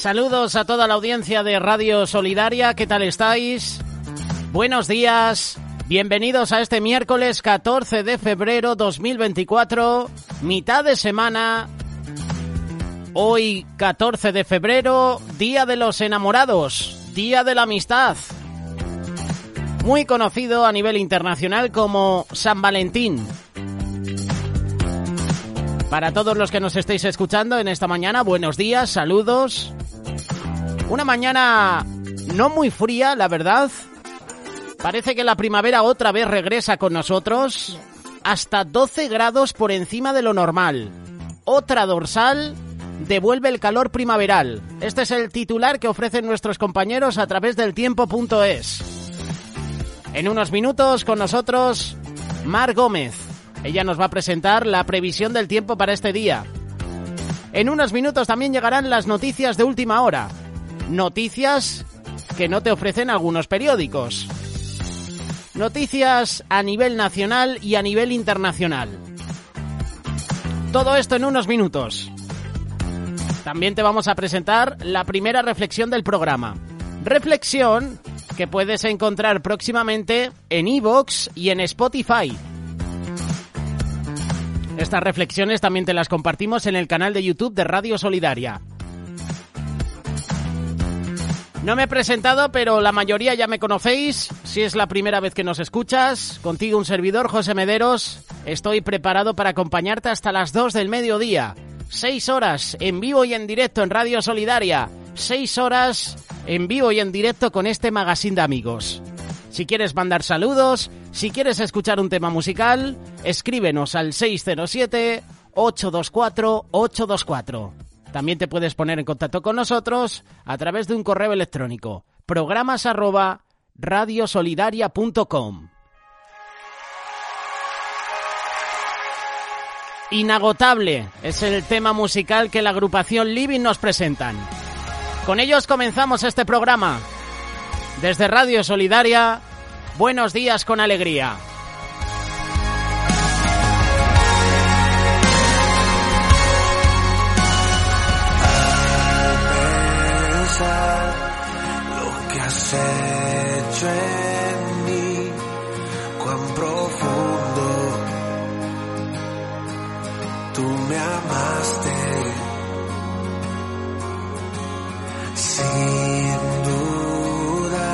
Saludos a toda la audiencia de Radio Solidaria, ¿qué tal estáis? Buenos días, bienvenidos a este miércoles 14 de febrero 2024, mitad de semana. Hoy 14 de febrero, Día de los Enamorados, Día de la Amistad. Muy conocido a nivel internacional como San Valentín. Para todos los que nos estéis escuchando en esta mañana, buenos días, saludos. Una mañana no muy fría, la verdad. Parece que la primavera otra vez regresa con nosotros. Hasta 12 grados por encima de lo normal. Otra dorsal devuelve el calor primaveral. Este es el titular que ofrecen nuestros compañeros a través del tiempo.es. En unos minutos con nosotros, Mar Gómez. Ella nos va a presentar la previsión del tiempo para este día. En unos minutos también llegarán las noticias de última hora noticias que no te ofrecen algunos periódicos. Noticias a nivel nacional y a nivel internacional. Todo esto en unos minutos. También te vamos a presentar la primera reflexión del programa. Reflexión que puedes encontrar próximamente en iVoox y en Spotify. Estas reflexiones también te las compartimos en el canal de YouTube de Radio Solidaria. No me he presentado, pero la mayoría ya me conocéis. Si es la primera vez que nos escuchas, contigo un servidor, José Mederos. Estoy preparado para acompañarte hasta las 2 del mediodía. Seis horas en vivo y en directo en Radio Solidaria. Seis horas en vivo y en directo con este magazine de amigos. Si quieres mandar saludos, si quieres escuchar un tema musical, escríbenos al 607 824 824. También te puedes poner en contacto con nosotros a través de un correo electrónico programas arroba radiosolidaria.com. Inagotable es el tema musical que la agrupación Living nos presentan. Con ellos comenzamos este programa. Desde Radio Solidaria, buenos días con alegría. Hecho en mí, cuán profundo tú me amaste. Sin duda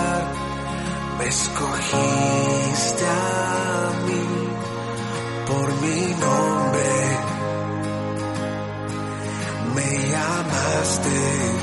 me escogiste a mí por mi nombre. Me llamaste.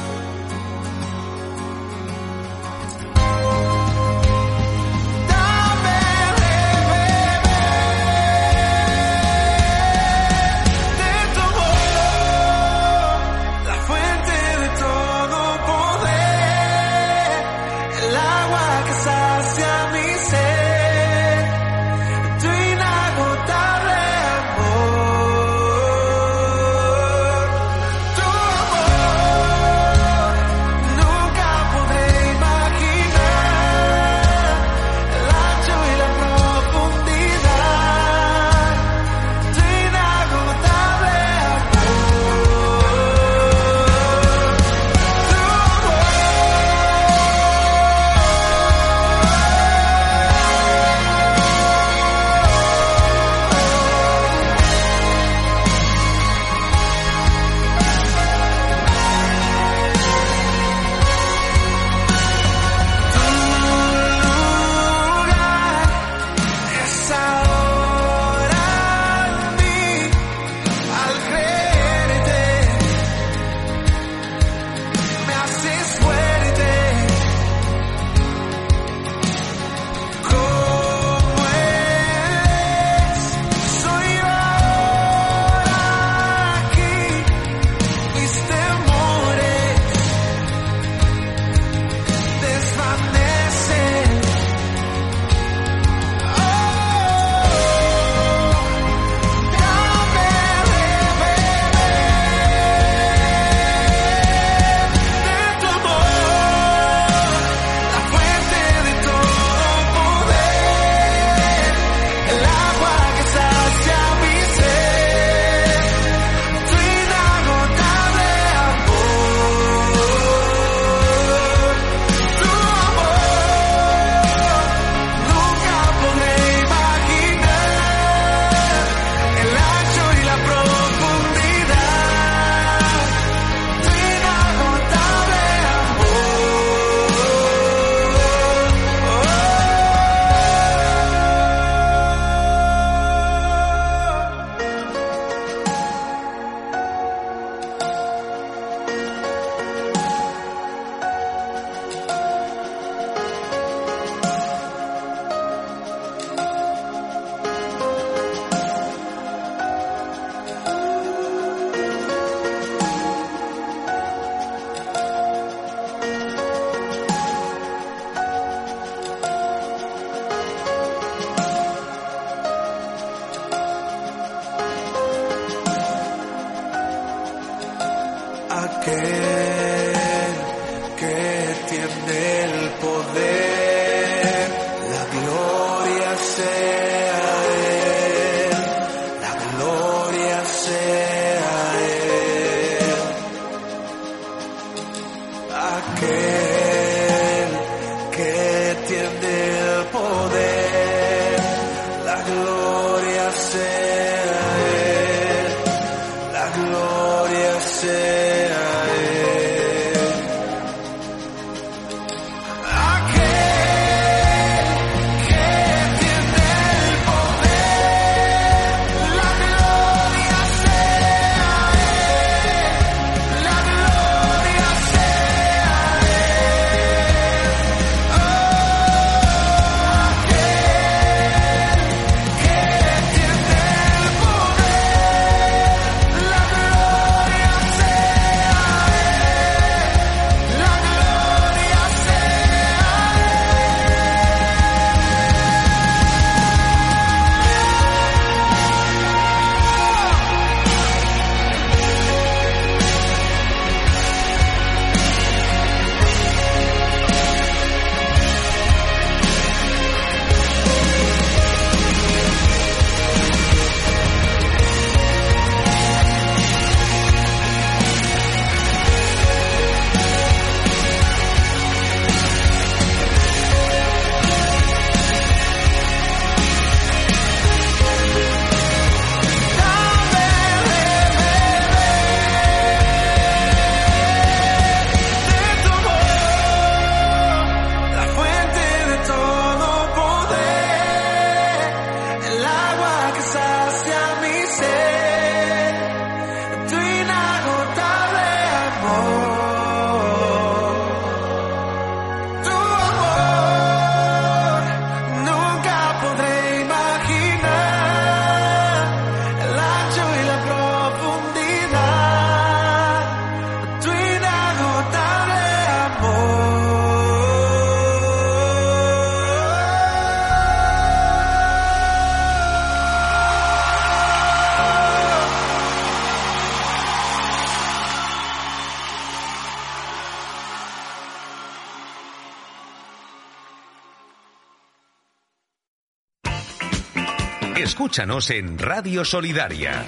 Escúchanos en Radio Solidaria.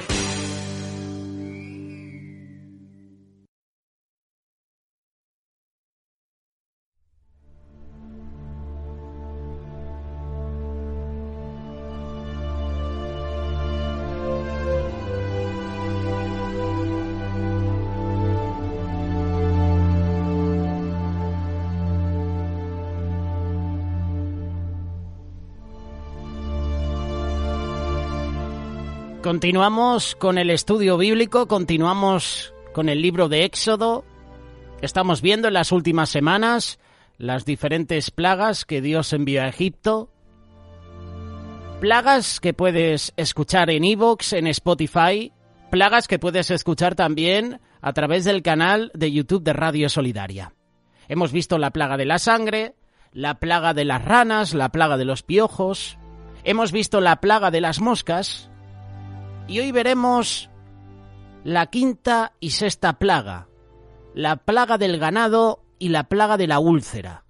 Continuamos con el estudio bíblico, continuamos con el libro de Éxodo. Estamos viendo en las últimas semanas las diferentes plagas que Dios envió a Egipto. Plagas que puedes escuchar en Evox, en Spotify. Plagas que puedes escuchar también a través del canal de YouTube de Radio Solidaria. Hemos visto la plaga de la sangre, la plaga de las ranas, la plaga de los piojos. Hemos visto la plaga de las moscas. Y hoy veremos la quinta y sexta plaga, la plaga del ganado y la plaga de la úlcera.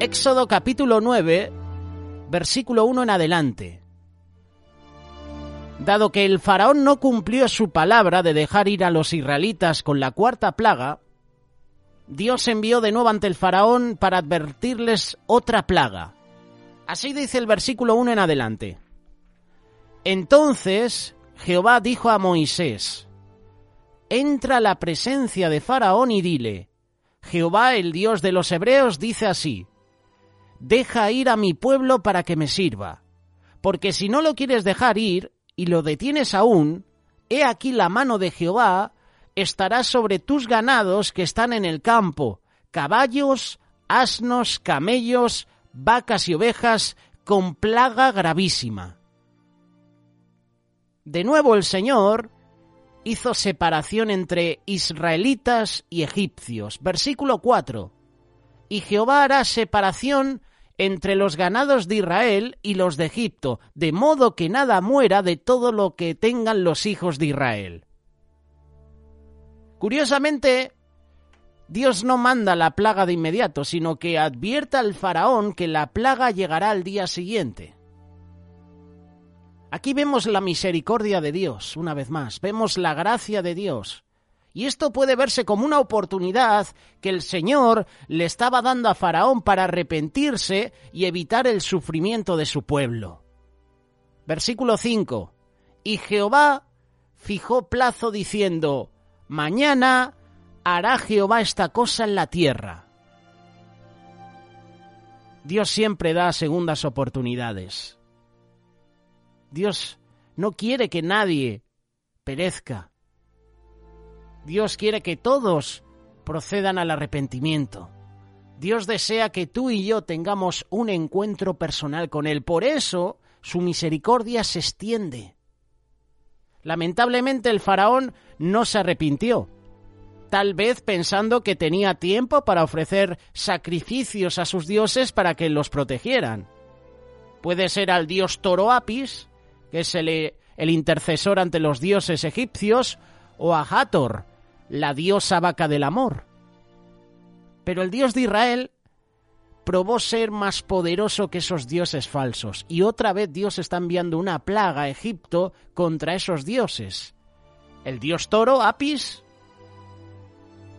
Éxodo capítulo 9, versículo 1 en adelante. Dado que el faraón no cumplió su palabra de dejar ir a los israelitas con la cuarta plaga, Dios envió de nuevo ante el faraón para advertirles otra plaga. Así dice el versículo 1 en adelante. Entonces Jehová dijo a Moisés, Entra a la presencia de Faraón y dile, Jehová el Dios de los Hebreos dice así, Deja ir a mi pueblo para que me sirva, porque si no lo quieres dejar ir y lo detienes aún, he aquí la mano de Jehová estará sobre tus ganados que están en el campo, caballos, asnos, camellos, vacas y ovejas, con plaga gravísima. De nuevo el Señor hizo separación entre israelitas y egipcios. Versículo 4. Y Jehová hará separación entre los ganados de Israel y los de Egipto, de modo que nada muera de todo lo que tengan los hijos de Israel. Curiosamente, Dios no manda la plaga de inmediato, sino que advierta al faraón que la plaga llegará al día siguiente. Aquí vemos la misericordia de Dios, una vez más, vemos la gracia de Dios. Y esto puede verse como una oportunidad que el Señor le estaba dando a Faraón para arrepentirse y evitar el sufrimiento de su pueblo. Versículo 5. Y Jehová fijó plazo diciendo, Mañana hará Jehová esta cosa en la tierra. Dios siempre da segundas oportunidades. Dios no quiere que nadie perezca. Dios quiere que todos procedan al arrepentimiento. Dios desea que tú y yo tengamos un encuentro personal con Él. Por eso su misericordia se extiende. Lamentablemente el faraón no se arrepintió, tal vez pensando que tenía tiempo para ofrecer sacrificios a sus dioses para que los protegieran. Puede ser al dios Toro Apis, que es el, intercesor ante los dioses egipcios, o a Hathor, la diosa vaca del amor. Pero el Dios de Israel probó ser más poderoso que esos dioses falsos, y otra vez Dios está enviando una plaga a Egipto contra esos dioses. El dios toro, Apis,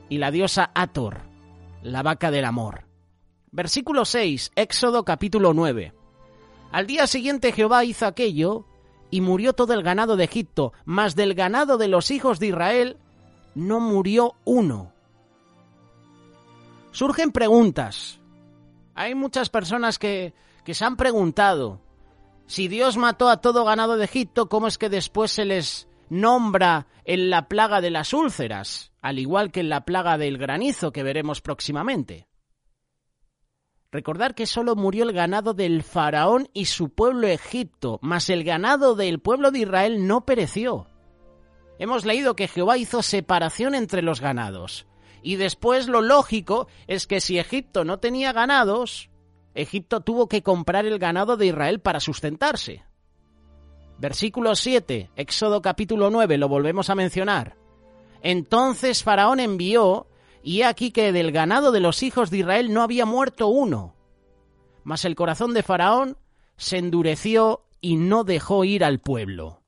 y la diosa Ator, la vaca del amor. Versículo 6, Éxodo capítulo 9. Al día siguiente Jehová hizo aquello, y murió todo el ganado de Egipto, mas del ganado de los hijos de Israel no murió uno. Surgen preguntas. Hay muchas personas que, que se han preguntado, si Dios mató a todo ganado de Egipto, ¿cómo es que después se les nombra en la plaga de las úlceras, al igual que en la plaga del granizo que veremos próximamente? Recordar que solo murió el ganado del faraón y su pueblo Egipto, mas el ganado del pueblo de Israel no pereció. Hemos leído que Jehová hizo separación entre los ganados. Y después lo lógico es que si Egipto no tenía ganados, Egipto tuvo que comprar el ganado de Israel para sustentarse. Versículo 7, Éxodo capítulo 9, lo volvemos a mencionar. Entonces Faraón envió, y he aquí que del ganado de los hijos de Israel no había muerto uno. Mas el corazón de Faraón se endureció y no dejó ir al pueblo.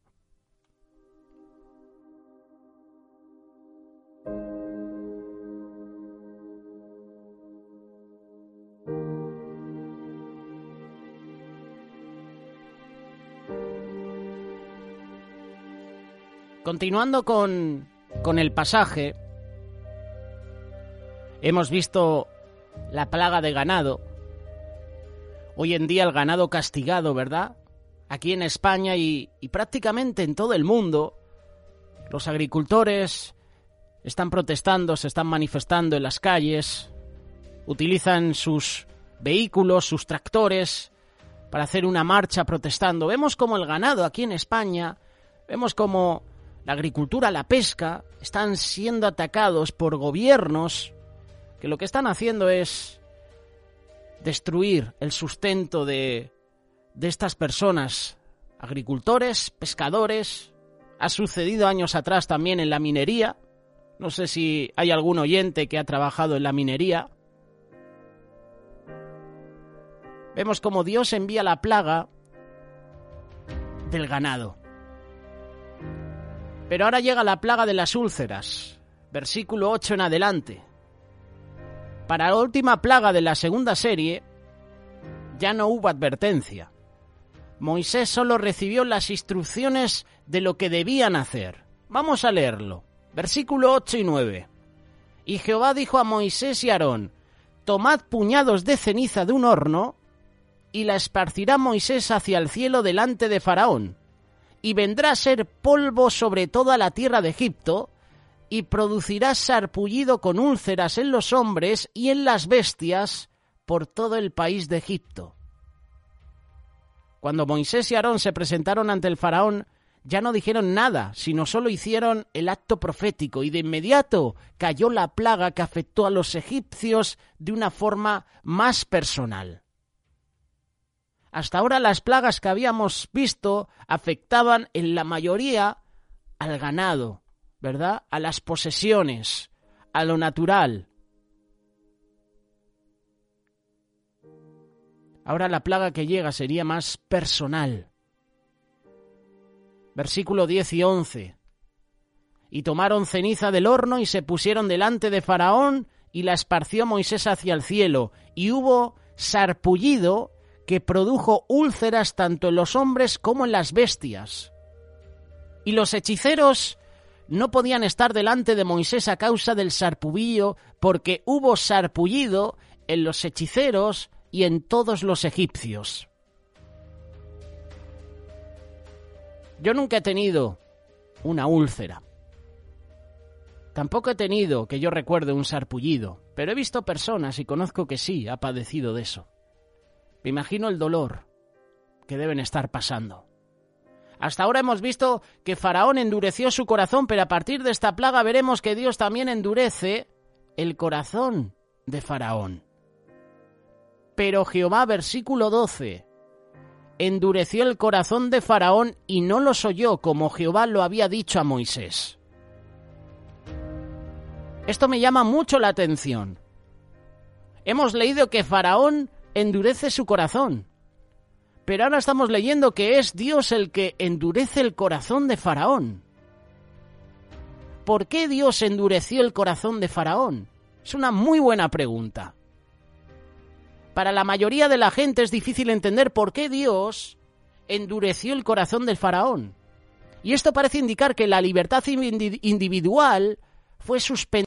Continuando con, con el pasaje, hemos visto la plaga de ganado. Hoy en día el ganado castigado, ¿verdad? Aquí en España y, y prácticamente en todo el mundo, los agricultores están protestando, se están manifestando en las calles, utilizan sus vehículos, sus tractores, para hacer una marcha protestando. Vemos como el ganado aquí en España, vemos como la agricultura, la pesca, están siendo atacados por gobiernos que lo que están haciendo es destruir el sustento de, de estas personas, agricultores, pescadores. Ha sucedido años atrás también en la minería. No sé si hay algún oyente que ha trabajado en la minería. Vemos como Dios envía la plaga del ganado. Pero ahora llega la plaga de las úlceras, versículo 8 en adelante. Para la última plaga de la segunda serie, ya no hubo advertencia. Moisés solo recibió las instrucciones de lo que debían hacer. Vamos a leerlo. Versículo 8 y 9. Y Jehová dijo a Moisés y Aarón, Tomad puñados de ceniza de un horno, y la esparcirá Moisés hacia el cielo delante de Faraón, y vendrá a ser polvo sobre toda la tierra de Egipto, y producirá sarpullido con úlceras en los hombres y en las bestias por todo el país de Egipto. Cuando Moisés y Aarón se presentaron ante el faraón, ya no dijeron nada, sino solo hicieron el acto profético, y de inmediato cayó la plaga que afectó a los egipcios de una forma más personal. Hasta ahora las plagas que habíamos visto afectaban en la mayoría al ganado, ¿verdad? A las posesiones, a lo natural. Ahora la plaga que llega sería más personal. Versículo 10 y 11. Y tomaron ceniza del horno y se pusieron delante de Faraón y la esparció Moisés hacia el cielo. Y hubo sarpullido que produjo úlceras tanto en los hombres como en las bestias. Y los hechiceros no podían estar delante de Moisés a causa del sarpullido, porque hubo sarpullido en los hechiceros y en todos los egipcios. Yo nunca he tenido una úlcera. Tampoco he tenido, que yo recuerde, un sarpullido, pero he visto personas y conozco que sí ha padecido de eso. Me imagino el dolor que deben estar pasando. Hasta ahora hemos visto que Faraón endureció su corazón, pero a partir de esta plaga veremos que Dios también endurece el corazón de Faraón. Pero Jehová, versículo 12, endureció el corazón de Faraón y no los oyó como Jehová lo había dicho a Moisés. Esto me llama mucho la atención. Hemos leído que Faraón endurece su corazón, pero ahora estamos leyendo que es Dios el que endurece el corazón de Faraón. ¿Por qué Dios endureció el corazón de Faraón? Es una muy buena pregunta. Para la mayoría de la gente es difícil entender por qué Dios endureció el corazón del faraón. Y esto parece indicar que la libertad individual fue suspendida.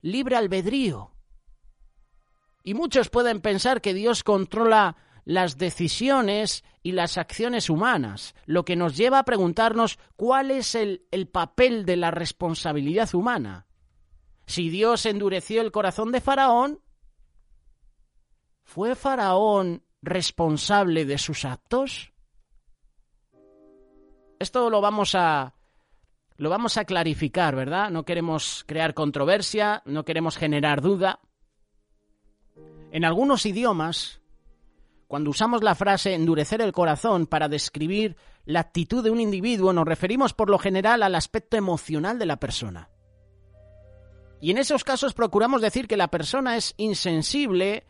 Libre albedrío. Y muchos pueden pensar que Dios controla las decisiones y las acciones humanas, lo que nos lleva a preguntarnos cuál es el, el papel de la responsabilidad humana. Si Dios endureció el corazón de Faraón, ¿fue Faraón responsable de sus actos? Esto lo vamos a lo vamos a clarificar, ¿verdad? No queremos crear controversia, no queremos generar duda. En algunos idiomas, cuando usamos la frase endurecer el corazón para describir la actitud de un individuo, nos referimos por lo general al aspecto emocional de la persona. Y en esos casos procuramos decir que la persona es insensible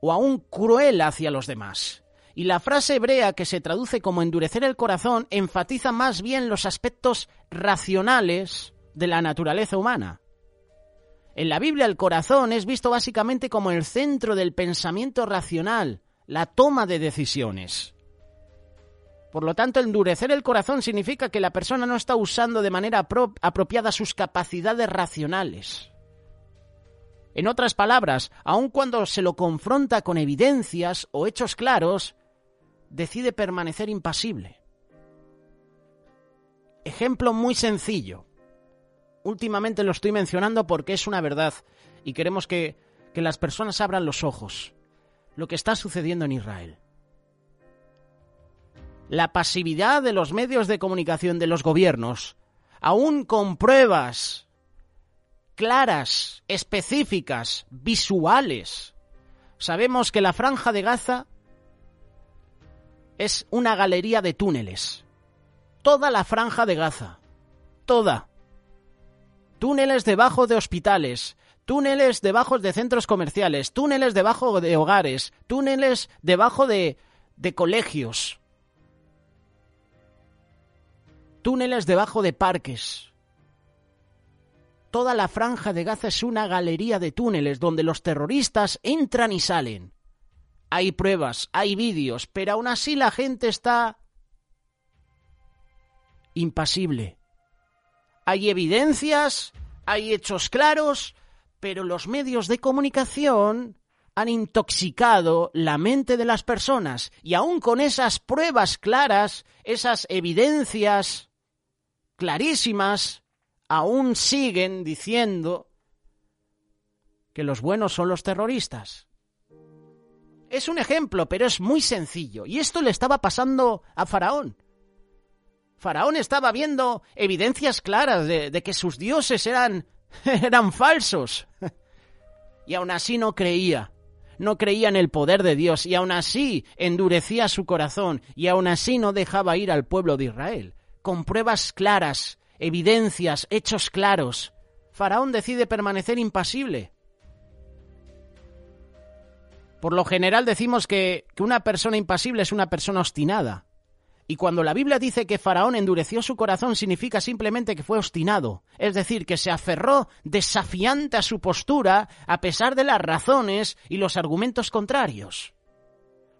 o aún cruel hacia los demás. Y la frase hebrea que se traduce como endurecer el corazón enfatiza más bien los aspectos racionales de la naturaleza humana. En la Biblia el corazón es visto básicamente como el centro del pensamiento racional, la toma de decisiones. Por lo tanto, endurecer el corazón significa que la persona no está usando de manera apropiada sus capacidades racionales. En otras palabras, aun cuando se lo confronta con evidencias o hechos claros, decide permanecer impasible. Ejemplo muy sencillo. Últimamente lo estoy mencionando porque es una verdad y queremos que, que las personas abran los ojos. Lo que está sucediendo en Israel la pasividad de los medios de comunicación de los gobiernos, aún con pruebas claras, específicas, visuales. Sabemos que la franja de Gaza es una galería de túneles. Toda la franja de Gaza. Toda. Túneles debajo de hospitales, túneles debajo de centros comerciales, túneles debajo de hogares, túneles debajo de, de colegios, túneles debajo de parques. Toda la franja de Gaza es una galería de túneles donde los terroristas entran y salen. Hay pruebas, hay vídeos, pero aún así la gente está impasible. Hay evidencias, hay hechos claros, pero los medios de comunicación han intoxicado la mente de las personas y aún con esas pruebas claras, esas evidencias clarísimas, aún siguen diciendo que los buenos son los terroristas. Es un ejemplo, pero es muy sencillo. Y esto le estaba pasando a Faraón. Faraón estaba viendo evidencias claras de, que sus dioses eran, eran falsos. Y aún así no creía. no creía en el poder de Dios y aún así endurecía su corazón y aún así no dejaba ir al pueblo de Israel. Con pruebas claras, evidencias, hechos claros, Faraón decide permanecer impasible. Por lo general decimos que, que una persona impasible es una persona obstinada. Y cuando la Biblia dice que Faraón endureció su corazón significa simplemente que fue obstinado, es decir, que se aferró desafiante a su postura a pesar de las razones y los argumentos contrarios.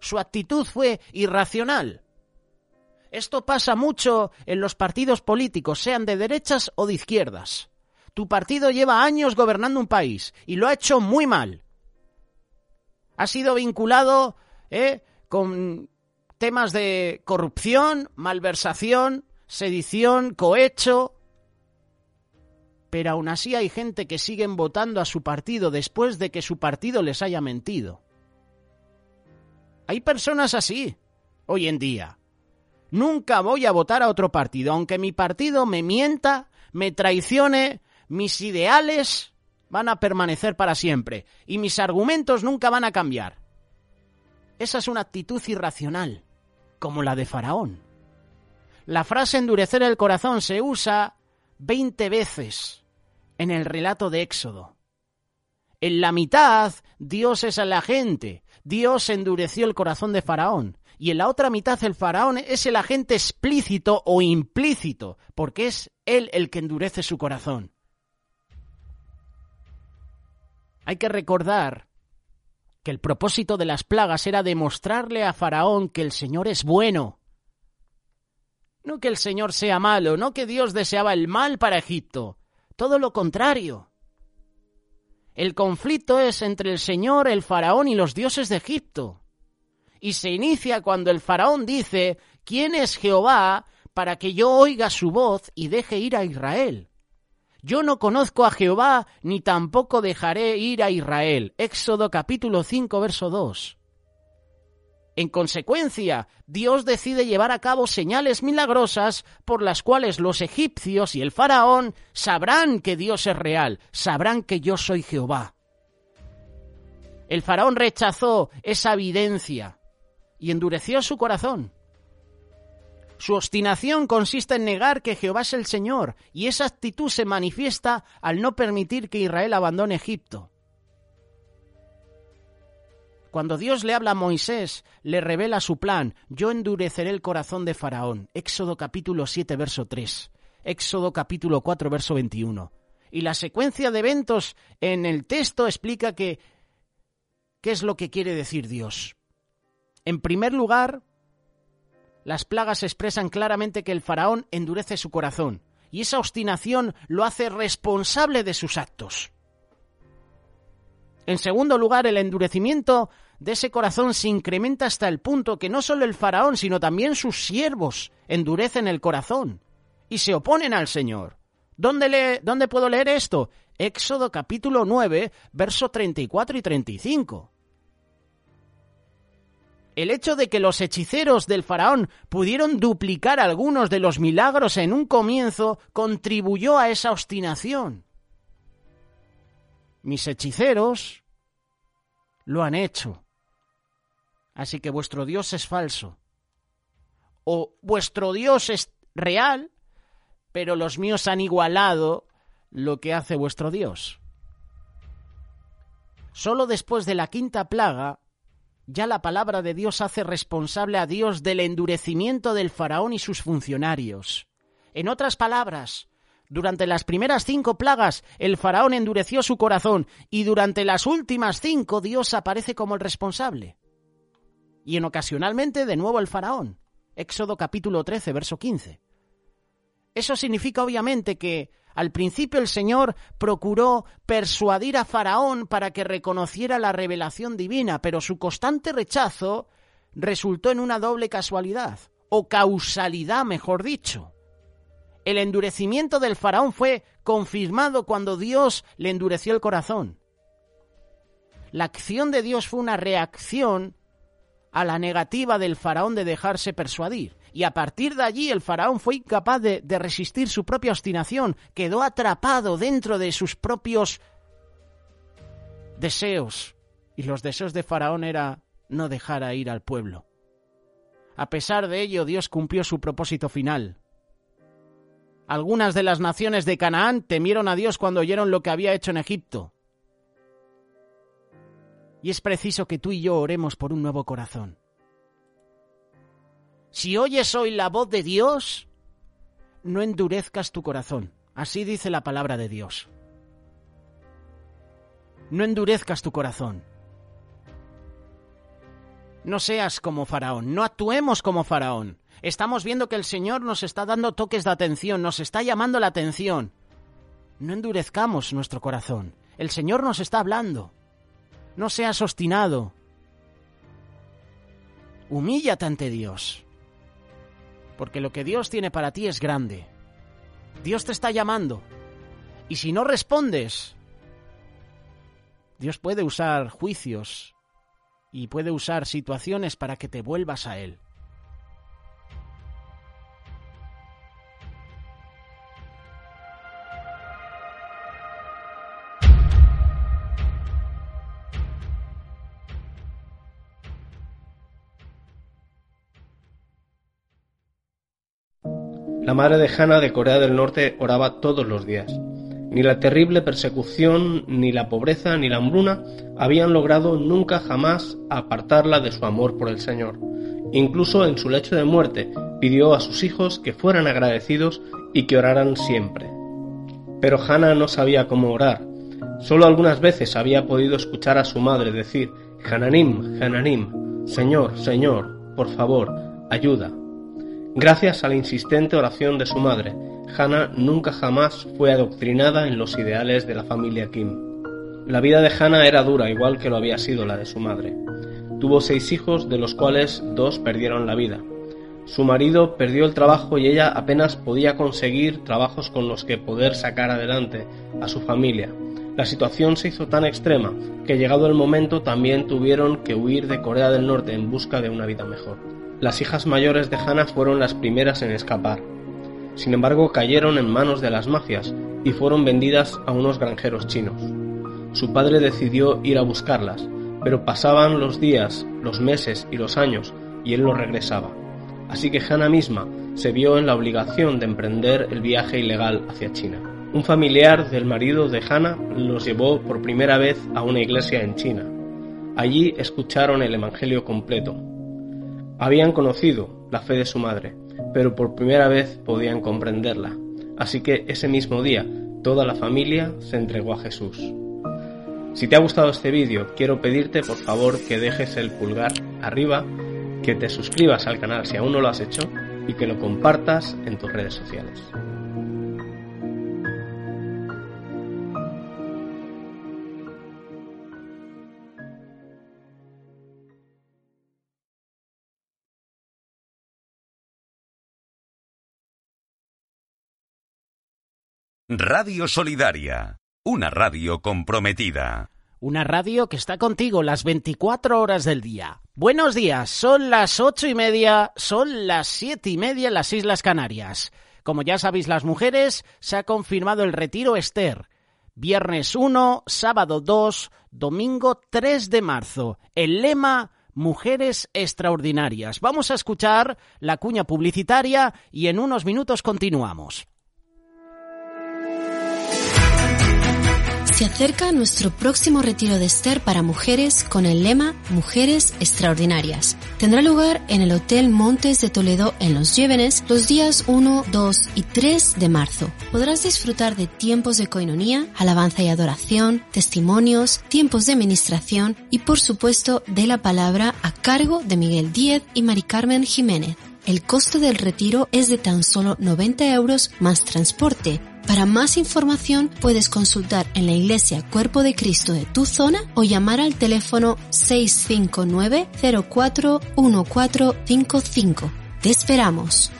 Su actitud fue irracional. Esto pasa mucho en los partidos políticos, sean de derechas o de izquierdas. Tu partido lleva años gobernando un país y lo ha hecho muy mal. Ha sido vinculado eh, con temas de corrupción, malversación, sedición, cohecho. Pero aún así hay gente que siguen votando a su partido después de que su partido les haya mentido. Hay personas así hoy en día. Nunca voy a votar a otro partido, aunque mi partido me mienta, me traicione, mis ideales van a permanecer para siempre y mis argumentos nunca van a cambiar. Esa es una actitud irracional como la de Faraón. La frase endurecer el corazón se usa veinte veces en el relato de Éxodo. En la mitad, Dios es a la. Dios endureció el corazón de Faraón. Y en la otra mitad, el Faraón es el agente explícito o implícito, porque es él el que endurece su corazón. Hay que recordar que el propósito de las plagas era demostrarle a Faraón que el Señor es bueno. No que el Señor sea malo, no que Dios deseaba el mal para Egipto, todo lo contrario. El conflicto es entre el Señor, el Faraón y los dioses de Egipto. Y se inicia cuando el Faraón dice, ¿quién es Jehová para que yo oiga su voz y deje ir a Israel? Yo no conozco a Jehová, ni tampoco dejaré ir a Israel. Éxodo capítulo 5, verso 2. En consecuencia, Dios decide llevar a cabo señales milagrosas por las cuales los egipcios y el faraón sabrán que Dios es real, sabrán que yo soy Jehová. El faraón rechazó esa evidencia y endureció su corazón. Su obstinación consiste en negar que Jehová es el Señor, y esa actitud se manifiesta al no permitir que Israel abandone Egipto. Cuando Dios le habla a Moisés, le revela su plan, yo endureceré el corazón de Faraón. Éxodo capítulo 7, verso 3. Éxodo capítulo 4, verso 21. Y la secuencia de eventos en el texto explica que qué es lo que quiere decir Dios. En primer lugar, las plagas expresan claramente que el faraón endurece su corazón, y esa obstinación lo hace responsable de sus actos. En segundo lugar, el endurecimiento de ese corazón se incrementa hasta el punto que no solo el faraón, sino también sus siervos endurecen el corazón y se oponen al Señor. ¿Dónde, ¿Dónde puedo leer esto? Éxodo capítulo 9, verso 34 y 35 el hecho de que los hechiceros del faraón pudieron duplicar algunos de los milagros en un comienzo contribuyó a esa obstinación. Mis hechiceros lo han hecho. Así que vuestro Dios es falso. O vuestro Dios es real, pero los míos han igualado lo que hace vuestro Dios. Solo después de la quinta plaga ya la palabra de Dios hace responsable a Dios del endurecimiento del faraón y sus funcionarios. En otras palabras, durante las primeras cinco plagas el faraón endureció su corazón y durante las últimas cinco Dios aparece como el responsable. Y en ocasionalmente de nuevo el faraón. Éxodo capítulo 13, verso 15. Eso significa obviamente que al principio el Señor procuró persuadir a Faraón para que reconociera la revelación divina, pero su constante rechazo resultó en una doble casualidad, o causalidad, mejor dicho. El endurecimiento del faraón fue confirmado cuando Dios le endureció el corazón. La acción de Dios fue una reacción a la negativa del faraón de dejarse persuadir y a partir de allí el faraón fue incapaz de, resistir su propia obstinación, quedó atrapado dentro de sus propios deseos y los deseos de Faraón era no dejar a ir al pueblo. A pesar de ello, Dios cumplió su propósito final. Algunas de las naciones de Canaán temieron a Dios cuando oyeron lo que había hecho en Egipto. Y es preciso que tú y yo oremos por un nuevo corazón. Si oyes hoy la voz de Dios, no endurezcas tu corazón. Así dice la palabra de Dios. No endurezcas tu corazón. No seas como Faraón, no actuemos como Faraón. Estamos viendo que el Señor nos está dando toques de atención, nos está llamando la atención. No endurezcamos nuestro corazón. El Señor nos está hablando. No seas obstinado. Humíllate ante Dios. Porque lo que Dios tiene para ti es grande. Dios te está llamando. Y si no respondes, Dios puede usar juicios y puede usar situaciones para que te vuelvas a Él. La madre de Hannah de Corea del Norte oraba todos los días. Ni la terrible persecución, ni la pobreza, ni la hambruna habían logrado nunca jamás apartarla de su amor por el Señor. Incluso en su lecho de muerte pidió a sus hijos que fueran agradecidos y que oraran siempre. Pero Hannah no sabía cómo orar. Solo algunas veces había podido escuchar a su madre decir Hananim, Hananim, Señor, Señor, por favor, ayuda. Gracias a la insistente oración de su madre, Hannah nunca jamás fue adoctrinada en los ideales de la familia Kim. La vida de Hannah era dura igual que lo había sido la de su madre. Tuvo seis hijos de los cuales dos perdieron la vida. Su marido perdió el trabajo y ella apenas podía conseguir trabajos con los que poder sacar adelante a su familia. La situación se hizo tan extrema que llegado el momento también tuvieron que huir de Corea del Norte en busca de una vida mejor. Las hijas mayores de Hannah fueron las primeras en escapar. Sin embargo, cayeron en manos de las mafias y fueron vendidas a unos granjeros chinos. Su padre decidió ir a buscarlas, pero pasaban los días, los meses y los años y él no regresaba. Así que Hannah misma se vio en la obligación de emprender el viaje ilegal hacia China. Un familiar del marido de Hannah los llevó por primera vez a una iglesia en China. Allí escucharon el Evangelio completo, habían conocido la fe de su madre, pero por primera vez podían comprenderla. Así que ese mismo día toda la familia se entregó a Jesús. Si te ha gustado este vídeo, quiero pedirte por favor que dejes el pulgar arriba, que te suscribas al canal si aún no lo has hecho y que lo compartas en tus redes sociales. Radio Solidaria, una radio comprometida. Una radio que está contigo las 24 horas del día. Buenos días, son las ocho y media, son las siete y media en las Islas Canarias. Como ya sabéis las mujeres, se ha confirmado el retiro Esther. Viernes 1, sábado 2, domingo 3 de marzo. El lema Mujeres Extraordinarias. Vamos a escuchar la cuña publicitaria y en unos minutos continuamos. Se acerca nuestro próximo retiro de Esther para mujeres con el lema Mujeres Extraordinarias. Tendrá lugar en el Hotel Montes de Toledo en Los Llévenes los días 1, 2 y 3 de marzo. Podrás disfrutar de tiempos de coinonía, alabanza y adoración, testimonios, tiempos de ministración y por supuesto de la palabra a cargo de Miguel Díez y Mari Carmen Jiménez. El costo del retiro es de tan solo 90 euros más transporte. Para más información puedes consultar en la Iglesia Cuerpo de Cristo de tu zona o llamar al teléfono 659 04 1455. Te esperamos.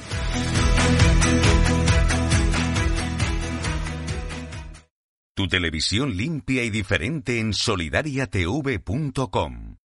Tu televisión limpia y diferente en solidariatv.com.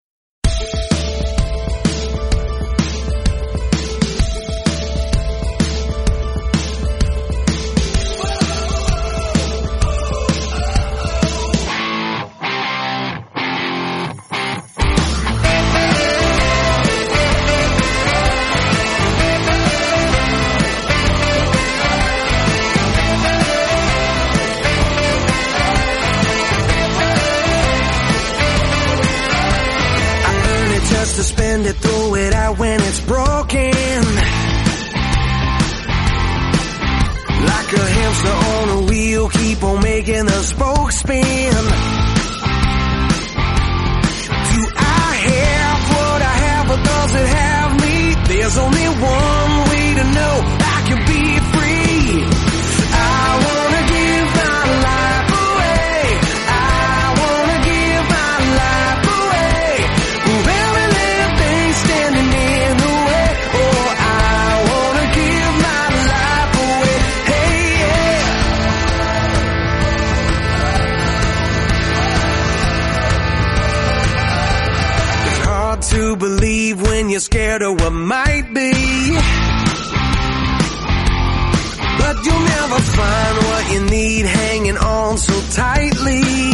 suspend it, throw it out when it's broken. Like a hamster on a wheel, keep on making the spokes spin. Do I have what I have or does it have me? There's only one way to know believe when you're scared of what might be. But you'll never find what you need hanging on so tightly.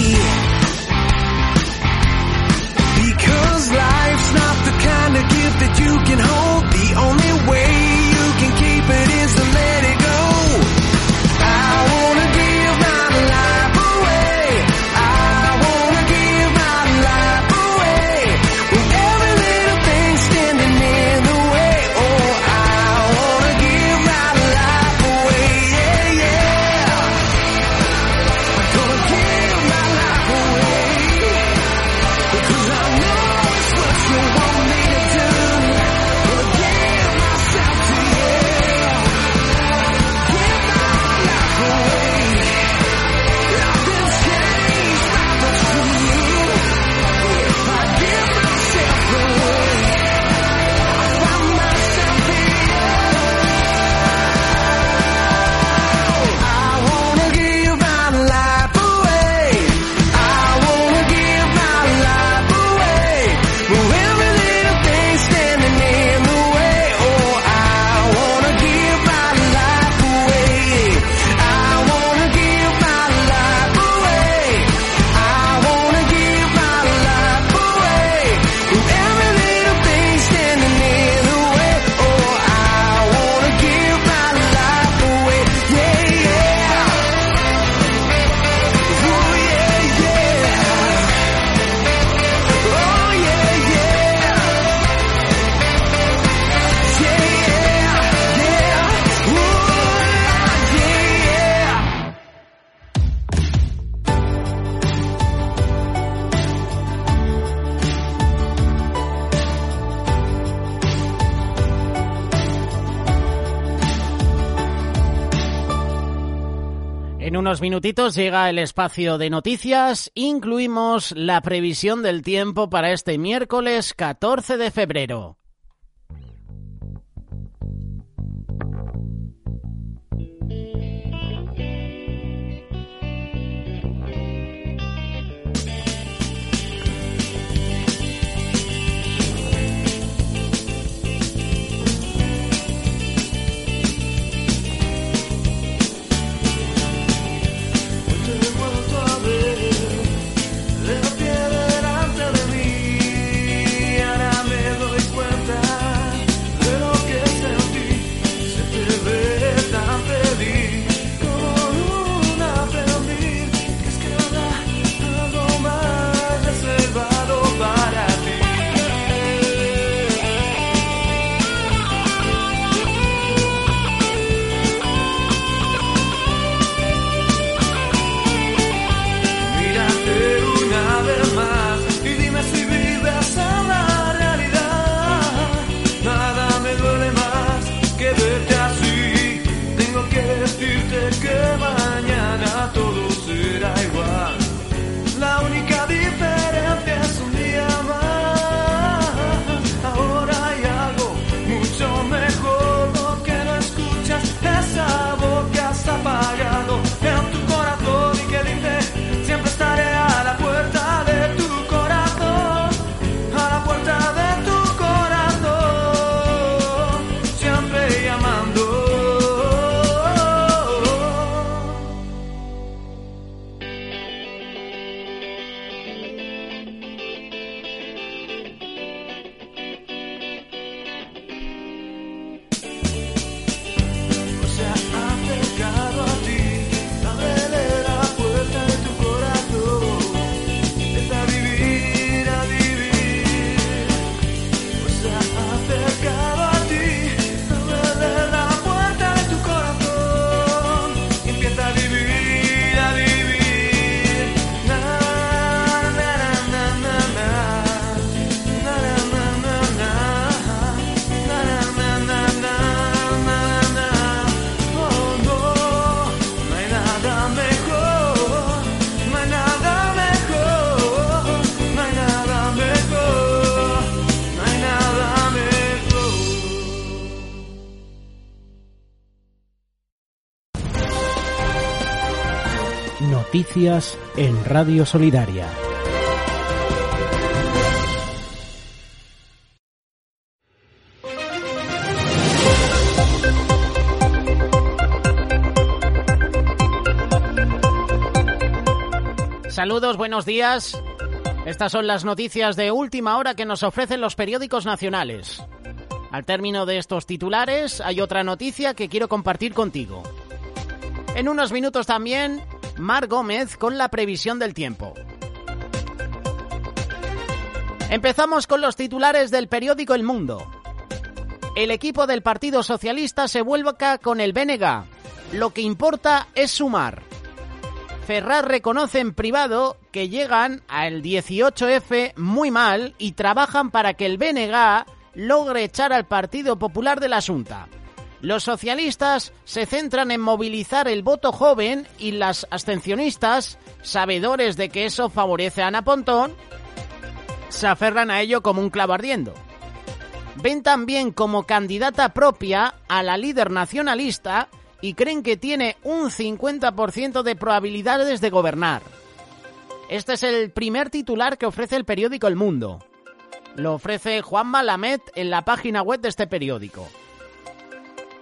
unos minutitos llega el espacio de noticias. Incluimos la previsión del tiempo para este miércoles 14 de febrero. En Radio Solidaria. Saludos, buenos días. Estas son las noticias de última hora que nos ofrecen los periódicos nacionales. Al término de estos titulares hay otra noticia que quiero compartir contigo. En unos minutos también, Mar Gómez con la previsión del tiempo. Empezamos con los titulares del periódico El Mundo. El equipo del Partido Socialista se vuelca con el BNG. Lo que importa es sumar. Ferrar reconoce en privado que llegan al 18F muy mal y trabajan para que el BNG logre echar al Partido Popular de la Asunta. Los socialistas se centran en movilizar el voto joven y las abstencionistas, sabedores de que eso favorece a Ana Pontón, se aferran a ello como un clavo ardiendo. Ven también como candidata propia a la líder nacionalista y creen que tiene un 50% de probabilidades de gobernar. Este es el primer titular que ofrece el periódico El Mundo. Lo ofrece Juan Malamet en la página web de este periódico.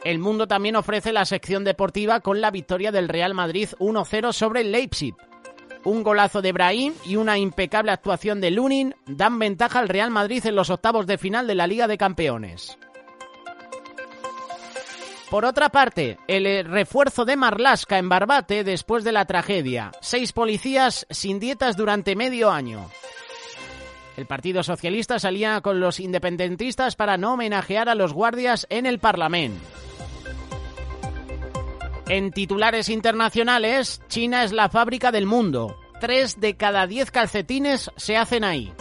El Mundo también ofrece la sección deportiva con la victoria del Real Madrid 1-0 sobre el Leipzig. Un golazo de Brahim y una impecable actuación de Lunin dan ventaja al Real Madrid en los octavos de final de la Liga de Campeones. Por otra parte, el eh, refuerzo de Marlasca en Barbate después de la tragedia. Seis policías sin dietas durante medio año. El Partido Socialista salía con los independentistas para no homenajear a los guardias en el Parlamento. En titulares internacionales, China es la fábrica del mundo. Tres de cada diez calcetines se hacen ahí.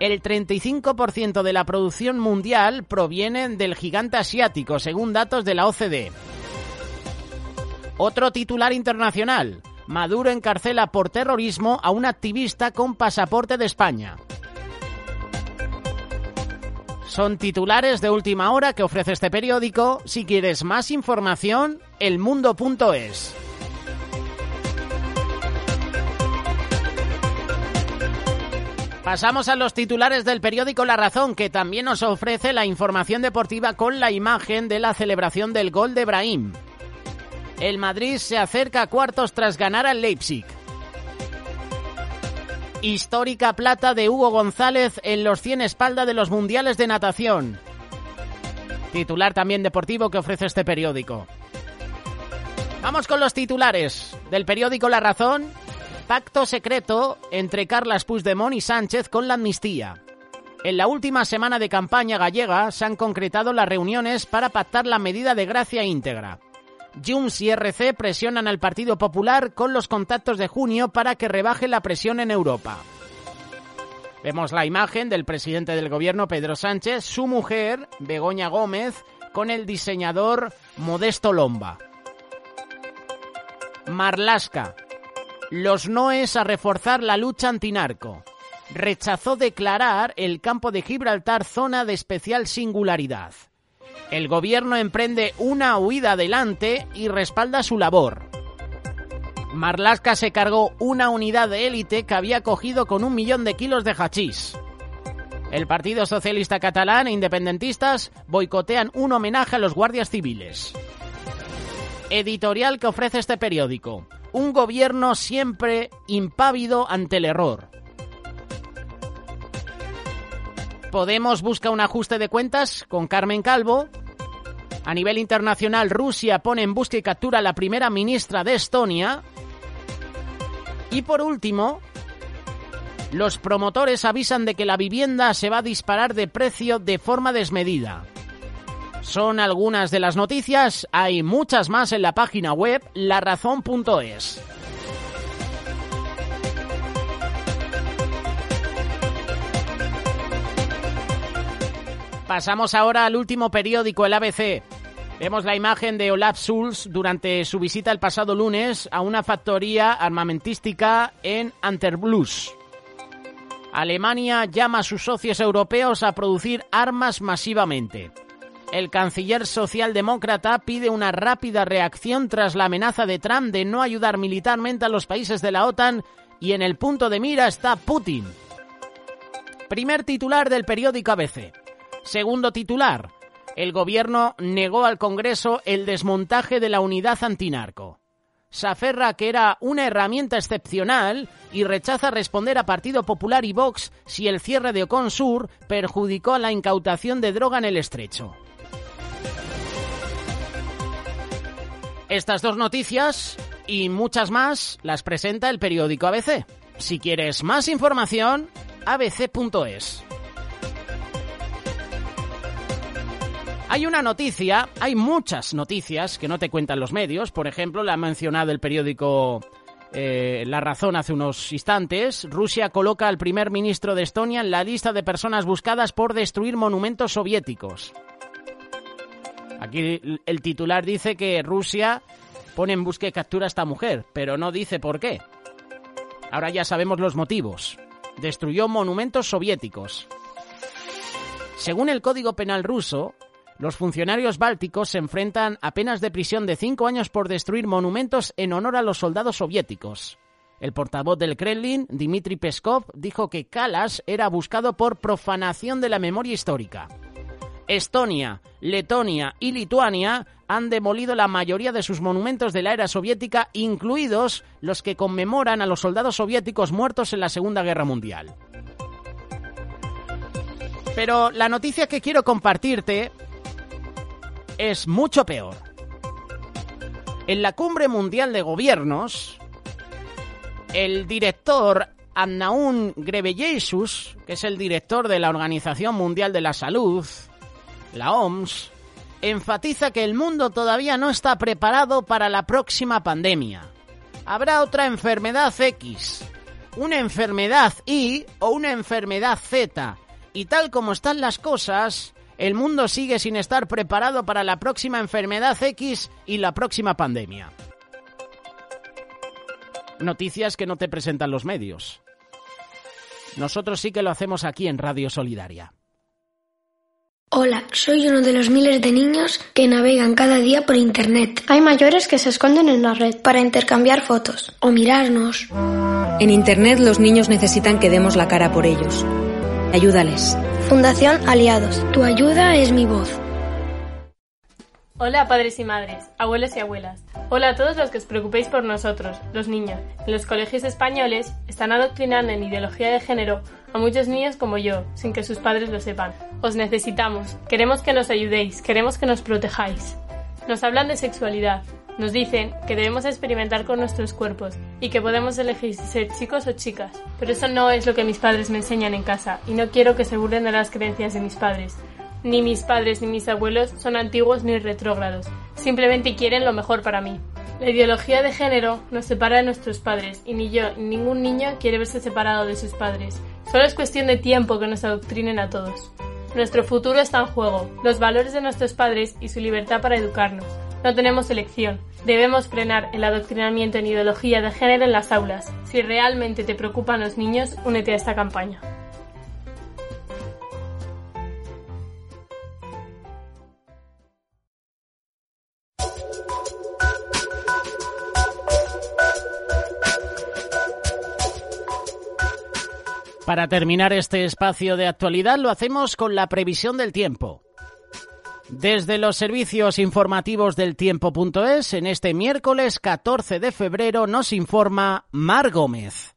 El 35% de la producción mundial proviene del gigante asiático, según datos de la OCDE. Otro titular internacional. Maduro encarcela por terrorismo a un activista con pasaporte de España. Son titulares de última hora que ofrece este periódico. Si quieres más información, elmundo.es. Pasamos a los titulares del periódico La Razón, que también nos ofrece la información deportiva con la imagen de la celebración del gol de Brahim. El Madrid se acerca a cuartos tras ganar al Leipzig. Histórica plata de Hugo González en los 100 espalda de los Mundiales de Natación. Titular también deportivo que ofrece este periódico. Vamos con los titulares del periódico La Razón Pacto secreto entre Carlas Puigdemont y Sánchez con la amnistía. En la última semana de campaña gallega se han concretado las reuniones para pactar la medida de gracia íntegra. Junts y RC presionan al Partido Popular con los contactos de junio para que rebaje la presión en Europa. Vemos la imagen del presidente del gobierno Pedro Sánchez, su mujer Begoña Gómez, con el diseñador Modesto Lomba. Marlasca, los noes a reforzar la lucha antinarco. Rechazó declarar el campo de Gibraltar zona de especial singularidad. El gobierno emprende una huida adelante y respalda su labor. Marlaska se cargó una unidad de élite que había cogido con un millón de kilos de hachís. El Partido Socialista Catalán e independentistas boicotean un homenaje a los guardias civiles. Editorial que ofrece este periódico un gobierno siempre impávido ante el error. Podemos busca un ajuste de cuentas con Carmen Calvo. A nivel internacional, Rusia pone en busca y captura a la primera ministra de Estonia. Y por último, los promotores avisan de que la vivienda se va a disparar de precio de forma desmedida. Son algunas de las noticias, hay muchas más en la página web larazón.es. Pasamos ahora al último periódico, el ABC. Vemos la imagen de Olaf Schulz durante su visita el pasado lunes a una factoría armamentística en Anterblues. Alemania llama a sus socios europeos a producir armas masivamente. El canciller socialdemócrata pide una rápida reacción tras la amenaza de Trump de no ayudar militarmente a los países de la OTAN y en el punto de mira está Putin. Primer titular del periódico ABC. Segundo titular. El gobierno negó al Congreso el desmontaje de la unidad antinarco. Se aferra que era una herramienta excepcional y rechaza responder a Partido Popular y Vox si el cierre de Ocon Sur perjudicó la incautación de droga en el estrecho. Estas dos noticias y muchas más las presenta el periódico ABC. Si quieres más información, abc.es. Hay una noticia, hay muchas noticias que no te cuentan los medios. Por ejemplo, la ha mencionado el periódico eh, La Razón hace unos instantes. Rusia coloca al primer ministro de Estonia en la lista de personas buscadas por destruir monumentos soviéticos. Aquí el titular dice que Rusia pone en busca y captura a esta mujer, pero no dice por qué. Ahora ya sabemos los motivos. Destruyó monumentos soviéticos. Según el Código Penal ruso, los funcionarios bálticos se enfrentan a penas de prisión de cinco años por destruir monumentos en honor a los soldados soviéticos. El portavoz del Kremlin, Dmitry Peskov, dijo que Kalas era buscado por profanación de la memoria histórica. Estonia, Letonia y Lituania han demolido la mayoría de sus monumentos de la era soviética, incluidos los que conmemoran a los soldados soviéticos muertos en la Segunda Guerra Mundial. Pero la noticia que quiero compartirte es mucho peor. En la Cumbre Mundial de Gobiernos, el director Annaun Grebeyesus, que es el director de la Organización Mundial de la Salud, la OMS, enfatiza que el mundo todavía no está preparado para la próxima pandemia. Habrá otra enfermedad X, una enfermedad Y o una enfermedad Z. Y tal como están las cosas, el mundo sigue sin estar preparado para la próxima enfermedad X y la próxima pandemia. Noticias que no te presentan los medios. Nosotros sí que lo hacemos aquí en Radio Solidaria. Hola, soy uno de los miles de niños que navegan cada día por Internet. Hay mayores que se esconden en la red para intercambiar fotos o mirarnos. En Internet los niños necesitan que demos la cara por ellos. Ayúdales. Fundación Aliados. Tu ayuda es mi voz. Hola padres y madres, abuelos y abuelas. Hola a todos los que os preocupéis por nosotros, los niños. En los colegios españoles están adoctrinando en ideología de género a muchos niños como yo, sin que sus padres lo sepan. Os necesitamos, queremos que nos ayudéis, queremos que nos protejáis. Nos hablan de sexualidad, nos dicen que debemos experimentar con nuestros cuerpos y que podemos elegir si ser chicos o chicas. Pero eso no es lo que mis padres me enseñan en casa y no quiero que se burlen de las creencias de mis padres. Ni mis padres ni mis abuelos son antiguos ni retrógrados, simplemente quieren lo mejor para mí. La ideología de género nos separa de nuestros padres y ni yo ni ningún niño quiere verse separado de sus padres. Solo es cuestión de tiempo que nos adoctrinen a todos. Nuestro futuro está en juego, los valores de nuestros padres y su libertad para educarnos. No tenemos elección. Debemos frenar el adoctrinamiento en ideología de género en las aulas. Si realmente te preocupan los niños, únete a esta campaña. Para terminar este espacio de actualidad lo hacemos con la previsión del tiempo. Desde los servicios informativos del tiempo.es, en este miércoles 14 de febrero nos informa Mar Gómez.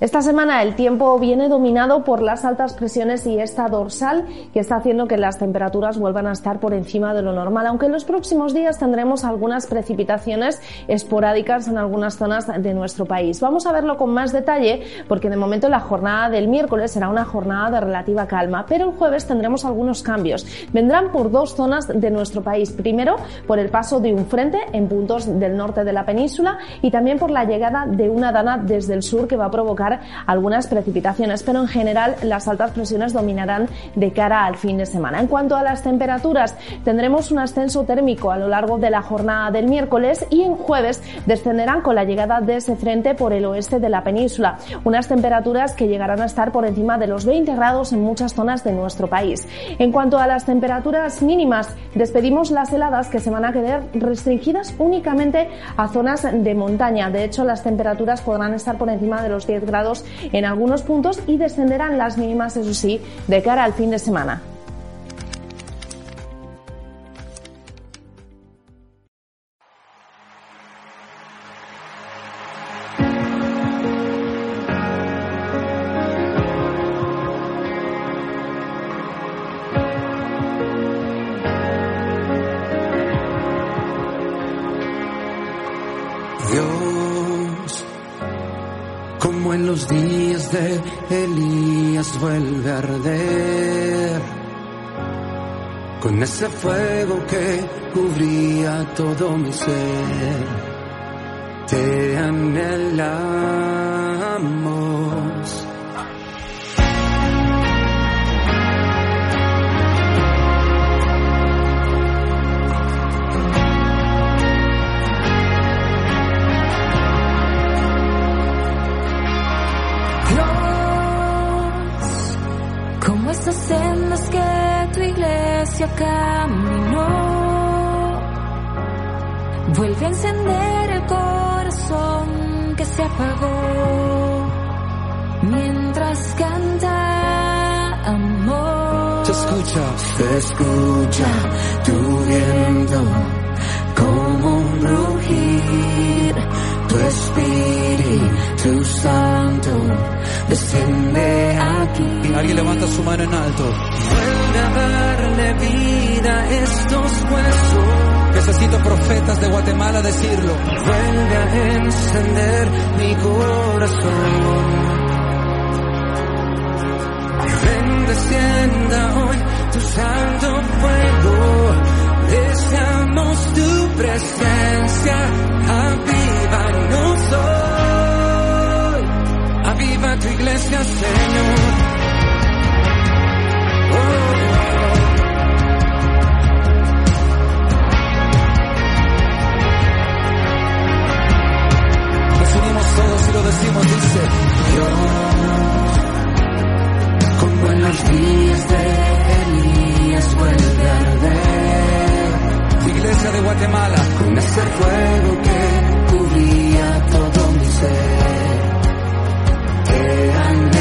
Esta semana el tiempo viene dominado por las altas presiones y esta dorsal que está haciendo que las temperaturas vuelvan a estar por encima de lo normal, aunque en los próximos días tendremos algunas precipitaciones esporádicas en algunas zonas de nuestro país. Vamos a verlo con más detalle porque de momento la jornada del miércoles será una jornada de relativa calma, pero el jueves tendremos algunos cambios. Vendrán por dos zonas de nuestro país. Primero, por el paso de un frente en puntos del norte de la península y también por la llegada de una dana desde el sur que va a provocar dejar algunas precipitaciones, pero en general las altas presiones dominarán de cara al fin de semana. En cuanto a las temperaturas, tendremos un ascenso térmico a lo largo de la jornada del miércoles y en jueves descenderán con la llegada de ese frente por el oeste de la península. Unas temperaturas que llegarán a estar por encima de los 20 grados en muchas zonas de nuestro país. En cuanto a las temperaturas mínimas, despedimos las heladas que se van a quedar restringidas únicamente a zonas de montaña. De hecho, las temperaturas podrán estar por encima de los 10 grados en algunos puntos y descenderán las mínimas, eso sí, de cara al fin de semana. Elías vuelve a arder, con ese fuego que cubría todo mi ser, te anhelamos. Iglesia caminó, vuelve a encender el corazón que se apagó mientras cantamos. Se escucha, se escucha tu viento como un rugir, tu Espíritu Santo desciende aquí. Alguien levanta su mano en alto. Vuelve a darle vida a estos huesos. Necesito profetas de Guatemala decirlo. Vuelve a encender mi corazón. Ven, descienda hoy tu santo fuego. Deseamos tu presencia. Avívanos hoy. Aviva tu iglesia, Señor. Lo decimos, dice. Como en los días de Elías vuelve a arder. Iglesia de Guatemala. Con ese fuego que cubría todo mi ser. Te anhelamos.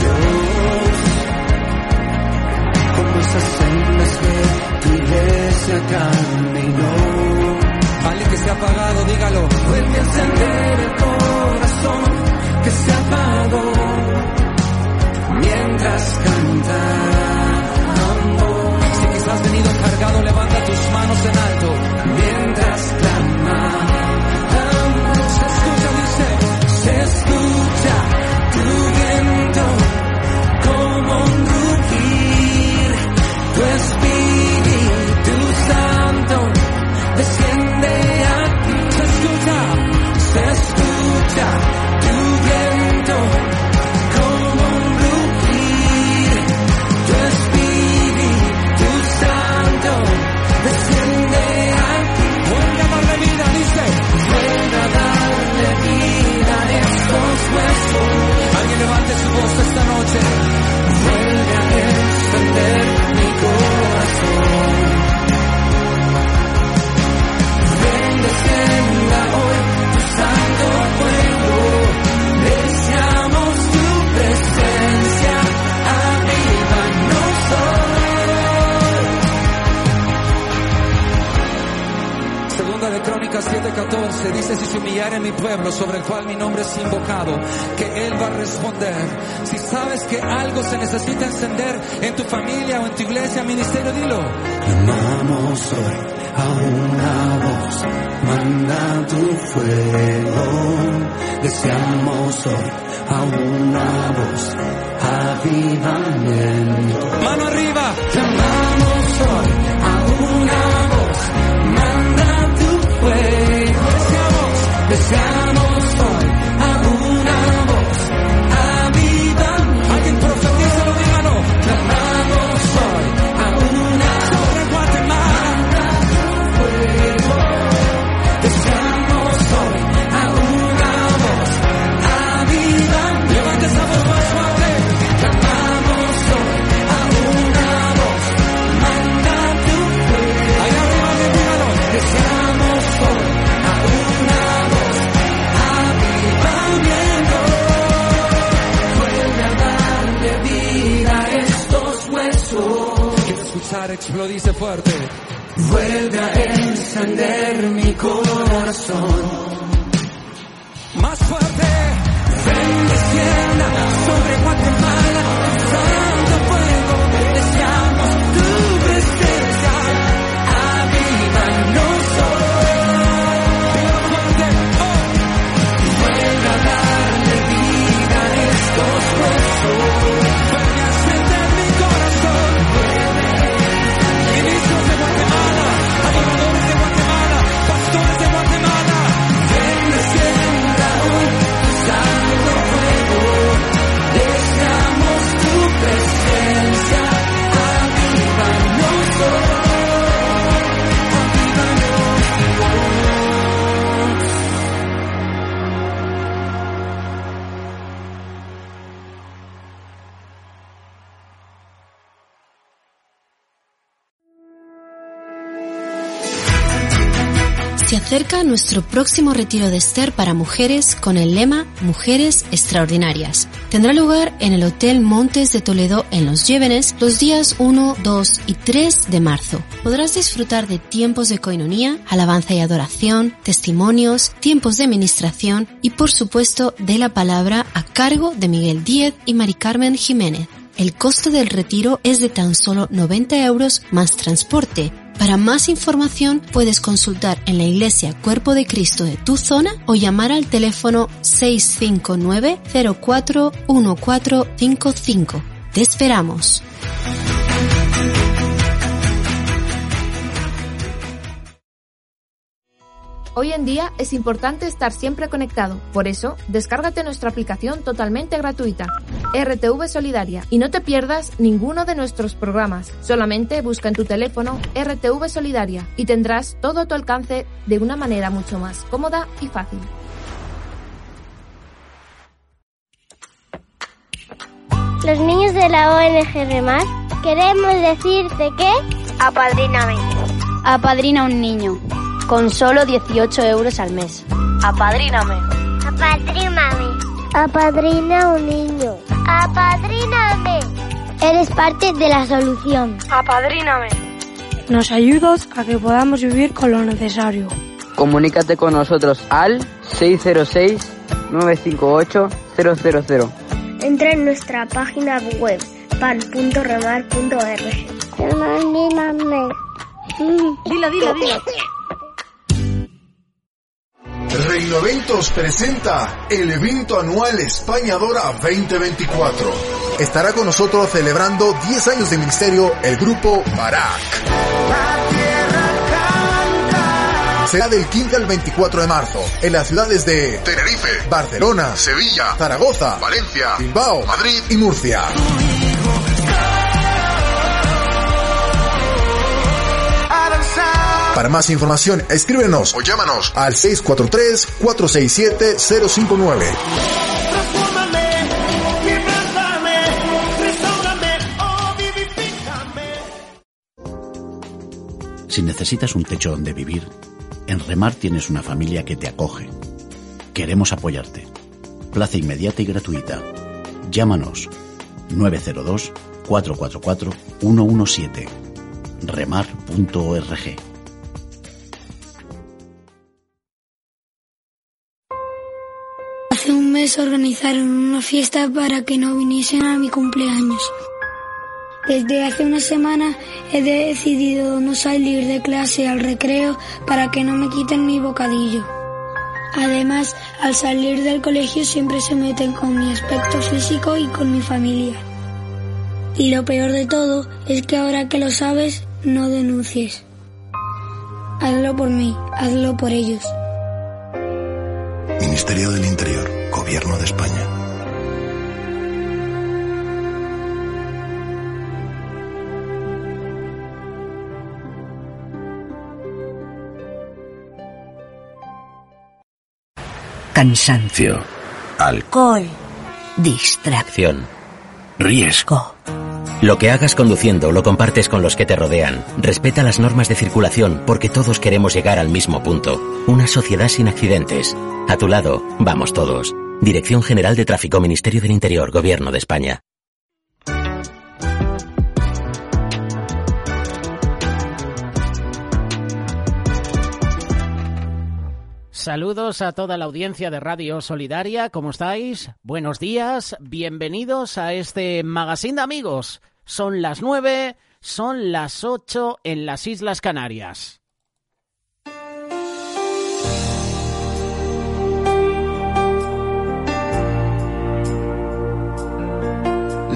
Dios. Como esas sendas que tu iglesia caminó. Se apagado, dígalo. Vuelve a encender el corazón que se apagó mientras cantamos. Si quizás has venido cargado, levanta tus manos en alto. Mientras clamamos, se escucha, dice, se escucha tu Deseamos hoy a una voz, Se acerca nuestro próximo retiro de Esther para mujeres con el lema Mujeres Extraordinarias. Tendrá lugar en el Hotel Montes de Toledo en Los Llévenes los días 1, 2 y 3 de marzo. Podrás disfrutar de tiempos de coinonía, alabanza y adoración, testimonios, tiempos de ministración y por supuesto de la palabra a cargo de Miguel Díez y Mari Carmen Jiménez. El costo del retiro es de tan solo 90 euros más transporte. Para más información puedes consultar en la Iglesia Cuerpo de Cristo de tu zona o llamar al teléfono 659 04 1455. Te esperamos. Hoy en día es importante estar siempre conectado, por eso descárgate nuestra aplicación totalmente gratuita, RTV Solidaria, y no te pierdas ninguno de nuestros programas. Solamente busca en tu teléfono RTV Solidaria y tendrás todo a tu alcance de una manera mucho más cómoda y fácil. Los niños de la ONG Remar queremos decirte que apadríname. Apadrina un niño con solo 18 euros al mes. Apadríname. Apadríname. Apadrina un niño. Apadríname. Eres parte de la solución. Apadríname. Nos ayudas a que podamos vivir con lo necesario. Comunícate con nosotros al 606-958-000. Entra en nuestra página web pan.remar.org. Dilo, dilo, dilo. Reino Eventos presenta el evento anual España Dora 2024. Estará con nosotros celebrando 10 años de ministerio el grupo Barak. Será del 15 al 24 de marzo en las ciudades de Tenerife, Barcelona, Sevilla, Zaragoza, Valencia, Bilbao, Madrid y Murcia. Para más información, escríbenos o llámanos al 643-467-059. Si necesitas un techo donde vivir, en Remar tienes una familia que te acoge. Queremos apoyarte. Plaza inmediata y gratuita. Llámanos 902 444 117 remar.org. Mes organizaron una fiesta para que no viniesen a mi cumpleaños. Desde hace una semana he decidido no salir de clase al recreo para que no me quiten mi bocadillo. Además, al salir del colegio siempre se meten con mi aspecto físico y con mi familia. Y lo peor de todo es que ahora que lo sabes, no denuncies. Hazlo por mí, hazlo por ellos. Ministerio del Interior, Gobierno de España. Cansancio. Alcohol. Distracción. Riesgo. Lo que hagas conduciendo lo compartes con los que te rodean. Respeta las normas de circulación porque todos queremos llegar al mismo punto. Una sociedad sin accidentes. A tu lado, vamos todos. Dirección General de Tráfico, Ministerio del Interior, Gobierno de España. Saludos a toda la audiencia de Radio Solidaria, ¿cómo estáis? Buenos días, bienvenidos a este magazine de amigos. Son las nueve, son las ocho en las Islas Canarias.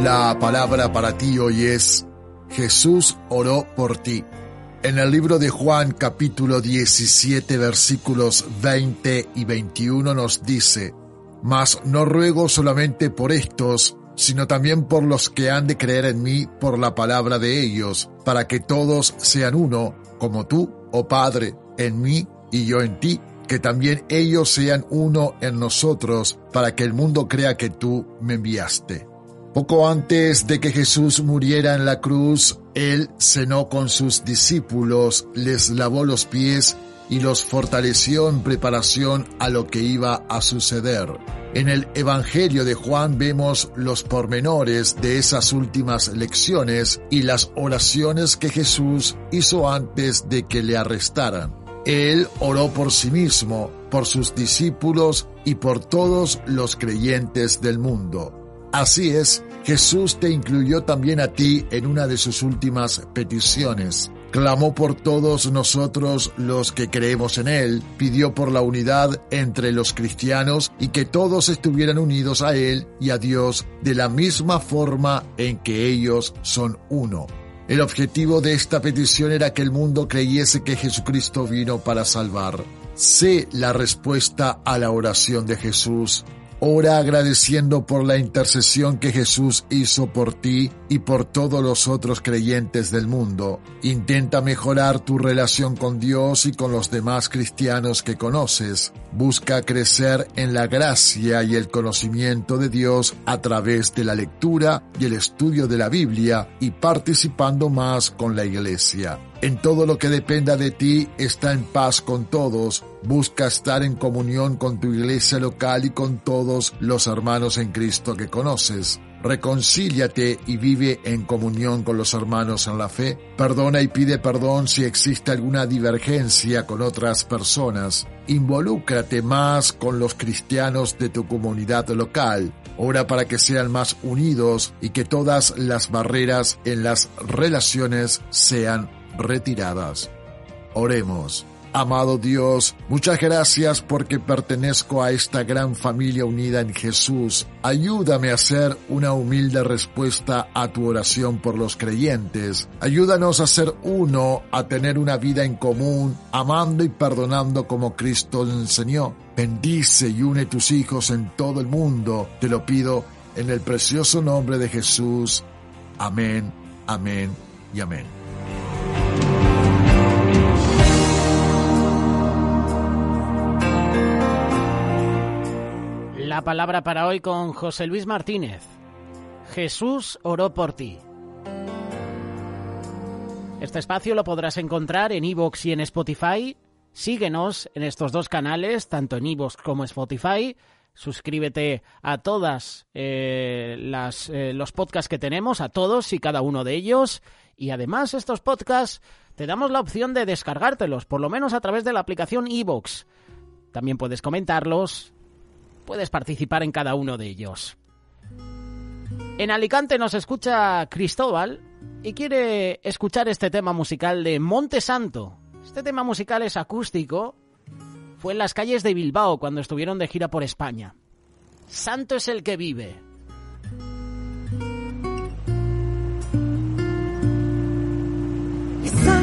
La palabra para ti hoy es Jesús oró por ti. En el libro de Juan capítulo 17 versículos 20 y 21 nos dice, Mas no ruego solamente por estos, sino también por los que han de creer en mí por la palabra de ellos, para que todos sean uno, como tú, oh Padre, en mí y yo en ti, que también ellos sean uno en nosotros, para que el mundo crea que tú me enviaste. Poco antes de que Jesús muriera en la cruz, Él cenó con sus discípulos, les lavó los pies y los fortaleció en preparación a lo que iba a suceder. En el Evangelio de Juan vemos los pormenores de esas últimas lecciones y las oraciones que Jesús hizo antes de que le arrestaran. Él oró por sí mismo, por sus discípulos y por todos los creyentes del mundo. Así es, Jesús te incluyó también a ti en una de sus últimas peticiones. Clamó por todos nosotros los que creemos en Él, pidió por la unidad entre los cristianos y que todos estuvieran unidos a Él y a Dios de la misma forma en que ellos son uno. El objetivo de esta petición era que el mundo creyese que Jesucristo vino para salvar. Sé la respuesta a la oración de Jesús Ora agradeciendo por la intercesión que Jesús hizo por ti y por todos los otros creyentes del mundo. Intenta mejorar tu relación con Dios y con los demás cristianos que conoces. Busca crecer en la gracia y el conocimiento de Dios a través de la lectura y el estudio de la Biblia y participando más con la iglesia. En todo lo que dependa de ti, está en paz con todos. Busca estar en comunión con tu iglesia local y con todos los hermanos en Cristo que conoces. Reconcíliate y vive en comunión con los hermanos en la fe. Perdona y pide perdón si existe alguna divergencia con otras personas. Involúcrate más con los cristianos de tu comunidad local. Ora para que sean más unidos y que todas las barreras en las relaciones sean retiradas. Oremos. Amado Dios, muchas gracias porque pertenezco a esta gran familia unida en Jesús. Ayúdame a hacer una humilde respuesta a tu oración por los creyentes. Ayúdanos a ser uno, a tener una vida en común, amando y perdonando como Cristo enseñó. Bendice y une tus hijos en todo el mundo. Te lo pido en el precioso nombre de Jesús. Amén, amén y amén. La palabra para hoy con José Luis Martínez. Jesús oró por ti. Este espacio lo podrás encontrar en iVoox y en Spotify. Síguenos en estos dos canales, tanto en iVoox como Spotify. Suscríbete a todas eh, eh, los podcasts que tenemos, a todos y cada uno de ellos. Y además estos podcasts te damos la opción de descargártelos, por lo menos a través de la aplicación iVoox. También puedes comentarlos, puedes participar en cada uno de ellos. En Alicante nos escucha Cristóbal y quiere escuchar este tema musical de Monte Santo. Este tema musical es acústico. Fue en las calles de Bilbao cuando estuvieron de gira por España. Santo es el que vive.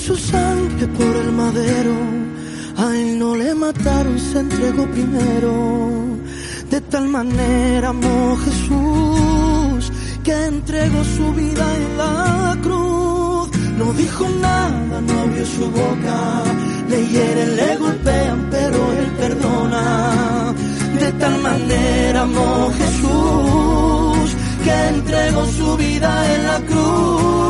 Su sangre por el madero, a él no le mataron, se entregó primero. De tal manera amó Jesús que entregó su vida en la cruz. No dijo nada, no abrió su boca. Le hieren, le golpean, pero él perdona. De tal manera amó Jesús que entregó su vida en la cruz.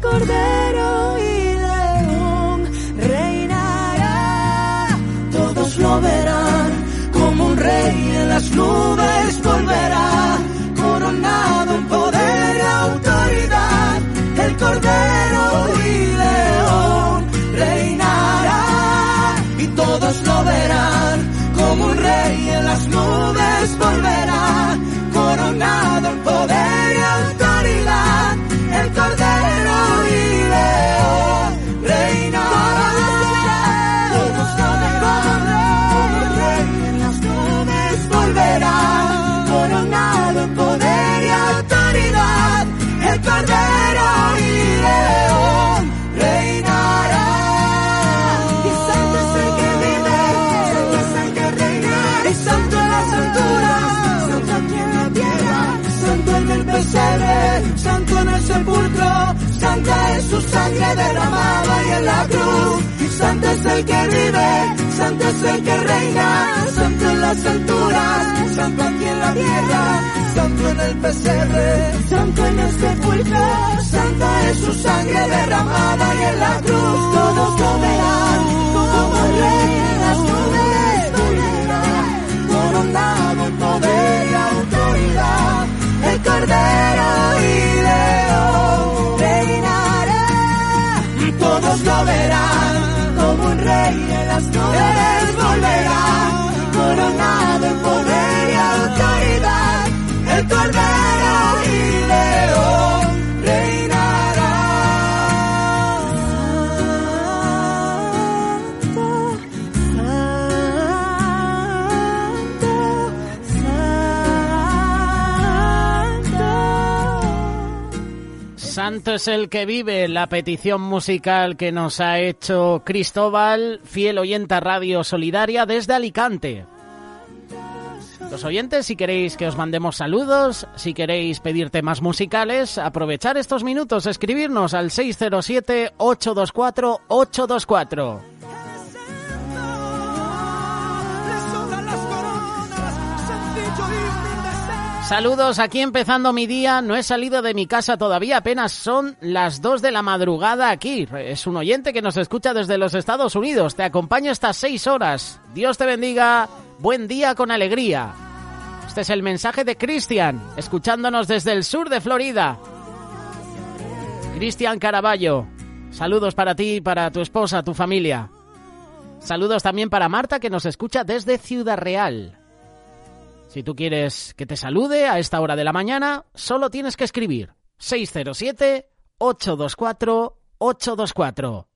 Cordero y león reinará. Todos lo verán como un rey en las nubes volverá, coronado en poder y autoridad, el cordero y león reinará. Y todos lo verán cordero y león reinará. Y santo es el que vive, santo es el que reina, y santo en las alturas, santo aquí en la tierra, santo en el pesebre, santo en el sepulcro, santa es su sangre derramada y en la cruz. Y santo es el que vive, santo es el que reina, santo en las alturas, santo aquí en la tierra, santo en el pesebre, santo en el sepulcro, santa es su sangre derramada y en la cruz. Todos lo verán como rey en las nubes volverá, coronado poder y autoridad, el cordero y Santo es el que vive, la petición musical que nos ha hecho Cristóbal, fiel oyente a Radio Solidaria desde Alicante. Los oyentes, si queréis que os mandemos saludos, si queréis pedir temas musicales, aprovechar estos minutos, escribirnos al 607-824-824. Saludos, aquí empezando mi día, no he salido de mi casa todavía, apenas son las 2 de la madrugada aquí. Es un oyente que nos escucha desde los Estados Unidos, te acompaño estas 6 horas. Dios te bendiga, buen día con alegría. Este es el mensaje de Cristian, escuchándonos desde el sur de Florida. Cristian Caraballo, saludos para ti, para tu esposa, tu familia. Saludos también para Marta que nos escucha desde Ciudad Real. Si tú quieres que te salude a esta hora de la mañana, solo tienes que escribir 607-824-824.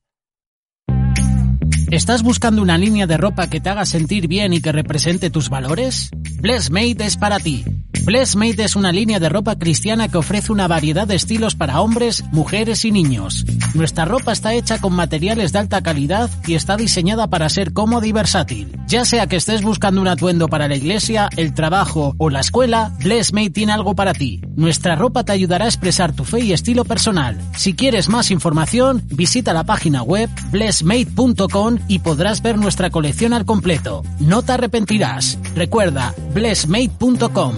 ¿Estás buscando una línea de ropa que te haga sentir bien y que represente tus valores? Bless Made es para ti. Blessmade es una línea de ropa cristiana que ofrece una variedad de estilos para hombres, mujeres y niños. Nuestra ropa está hecha con materiales de alta calidad y está diseñada para ser cómoda y versátil. Ya sea que estés buscando un atuendo para la iglesia, el trabajo o la escuela, Blessmade tiene algo para ti. Nuestra ropa te ayudará a expresar tu fe y estilo personal. Si quieres más información, visita la página web blessmade.com y podrás ver nuestra colección al completo. No te arrepentirás. Recuerda, blessmade.com.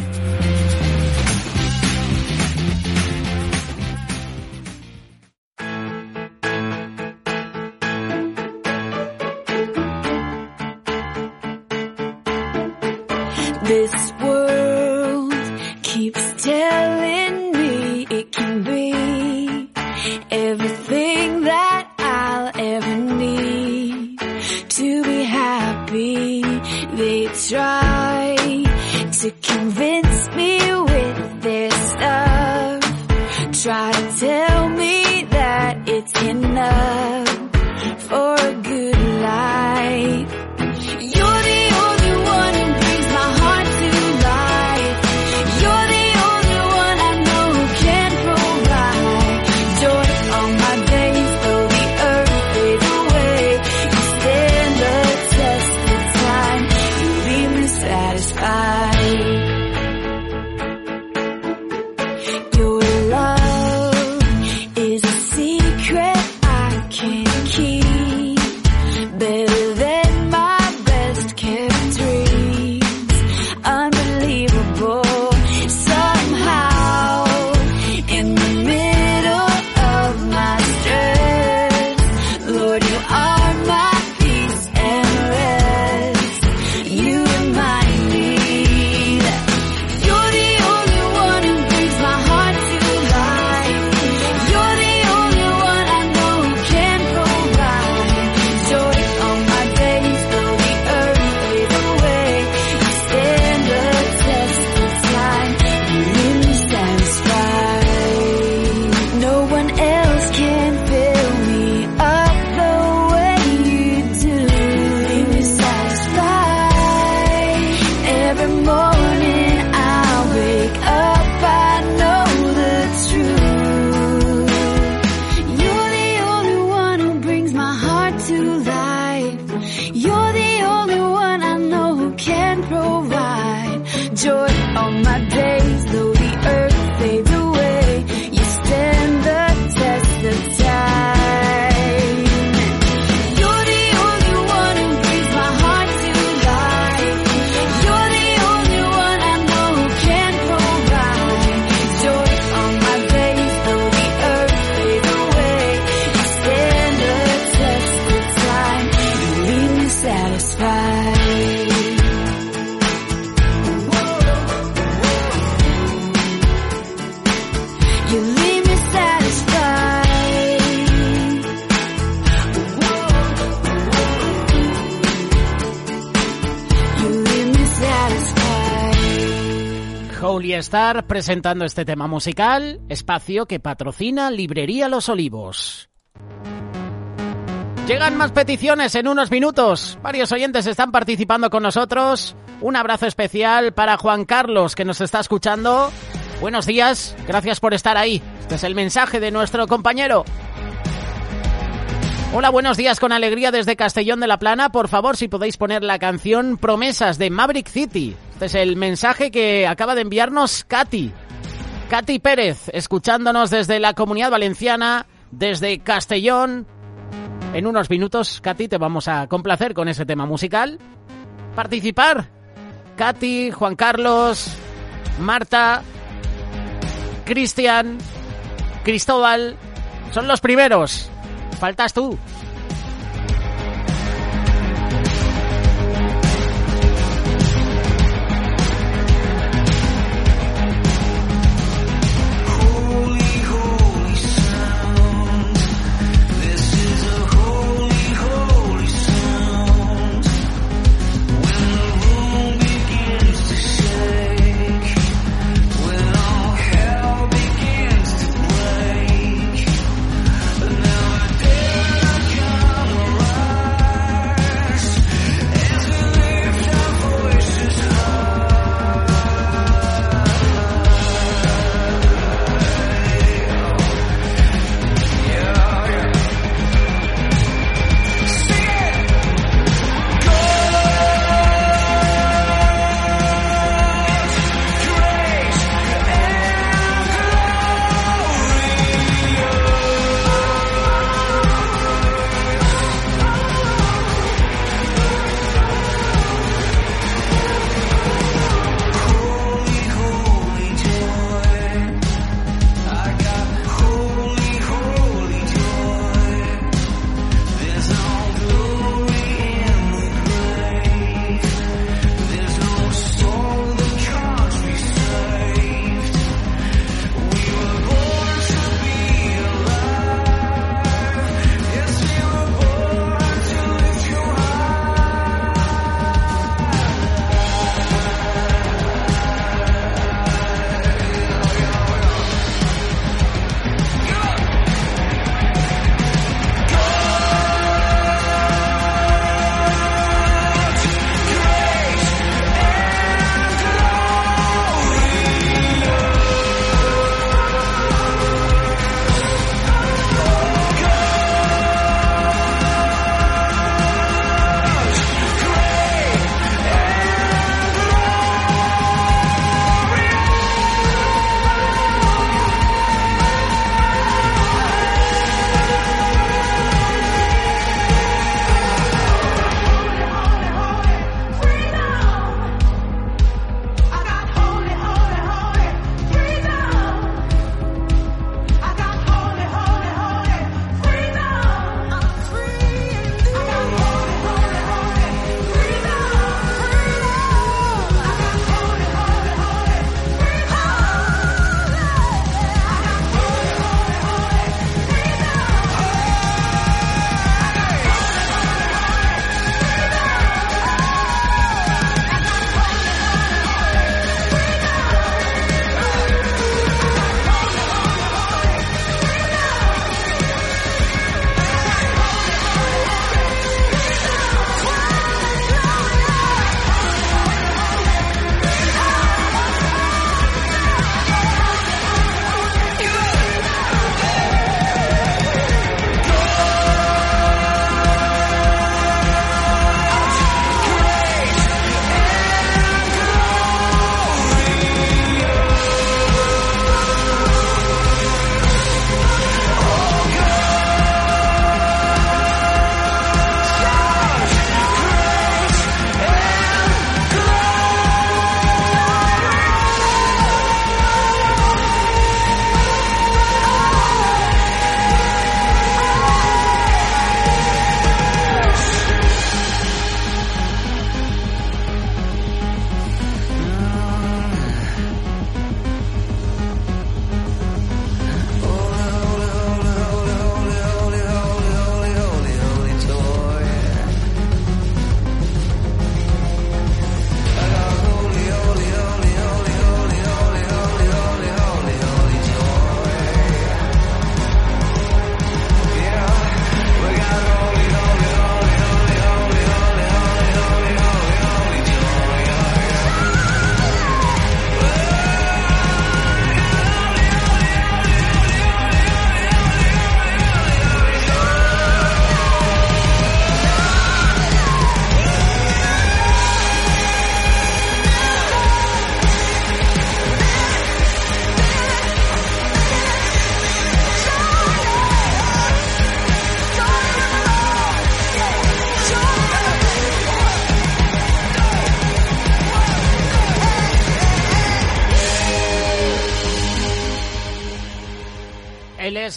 This Holy Star presentando este tema musical, espacio que patrocina Librería Los Olivos. Llegan más peticiones en unos minutos. Varios oyentes están participando con nosotros. Un abrazo especial para Juan Carlos que nos está escuchando. Buenos días, gracias por estar ahí. Este es el mensaje de nuestro compañero. Hola, buenos días con alegría desde Castellón de la Plana. Por favor, si podéis poner la canción Promesas de Maverick City. Este es el mensaje que acaba de enviarnos Katy. Katy Pérez, escuchándonos desde la Comunidad Valenciana, desde Castellón. En unos minutos, Katy, te vamos a complacer con ese tema musical. Participar. Katy, Juan Carlos, Marta, Cristian, Cristóbal. Son los primeros. Faltas tú.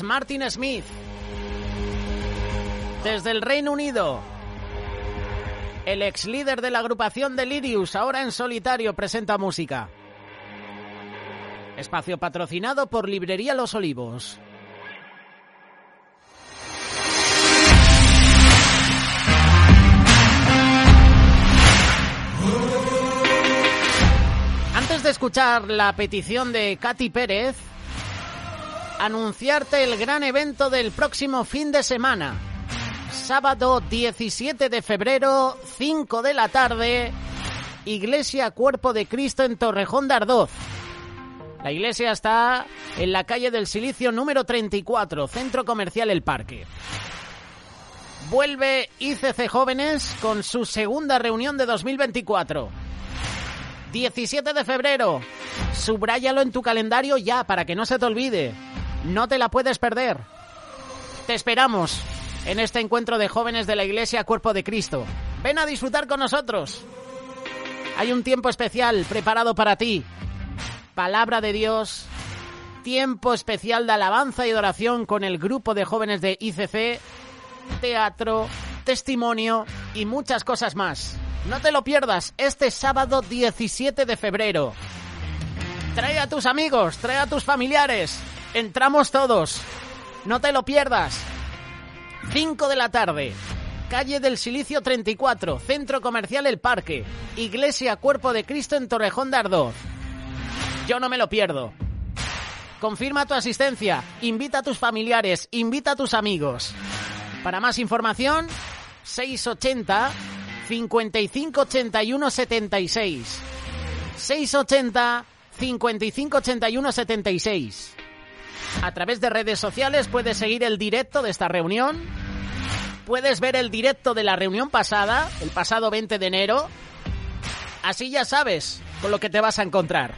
Martin Smith. Desde el Reino Unido, el ex líder de la agrupación Delirious, ahora en solitario, presenta música. Espacio patrocinado por Librería Los Olivos. Antes de escuchar la petición de Katy Pérez, anunciarte el gran evento del próximo fin de semana. Sábado 17 de febrero, 5 de la tarde, Iglesia Cuerpo de Cristo en Torrejón de Ardoz. La iglesia está en la calle del Silicio número 34, Centro Comercial El Parque. Vuelve ICC Jóvenes con su segunda reunión de 2024. 17 de febrero. Subráyalo en tu calendario ya para que no se te olvide. No te la puedes perder. Te esperamos en este encuentro de jóvenes de la Iglesia Cuerpo de Cristo. Ven a disfrutar con nosotros. Hay un tiempo especial preparado para ti. Palabra de Dios. Tiempo especial de alabanza y de oración con el grupo de jóvenes de ICC. Teatro, testimonio y muchas cosas más. No te lo pierdas este sábado 17 de febrero. Trae a tus amigos, trae a tus familiares. Entramos todos. No te lo pierdas. 5 de la tarde. Calle del Silicio 34, Centro Comercial El Parque. Iglesia Cuerpo de Cristo en Torrejón de. Yo no me lo pierdo. Confirma tu asistencia, invita a tus familiares, invita a tus amigos. Para más información, 680 55 81 76. 680 55 81 76. A través de redes sociales puedes seguir el directo de esta reunión. Puedes ver el directo de la reunión pasada, el pasado 20 de enero. Así ya sabes con lo que te vas a encontrar.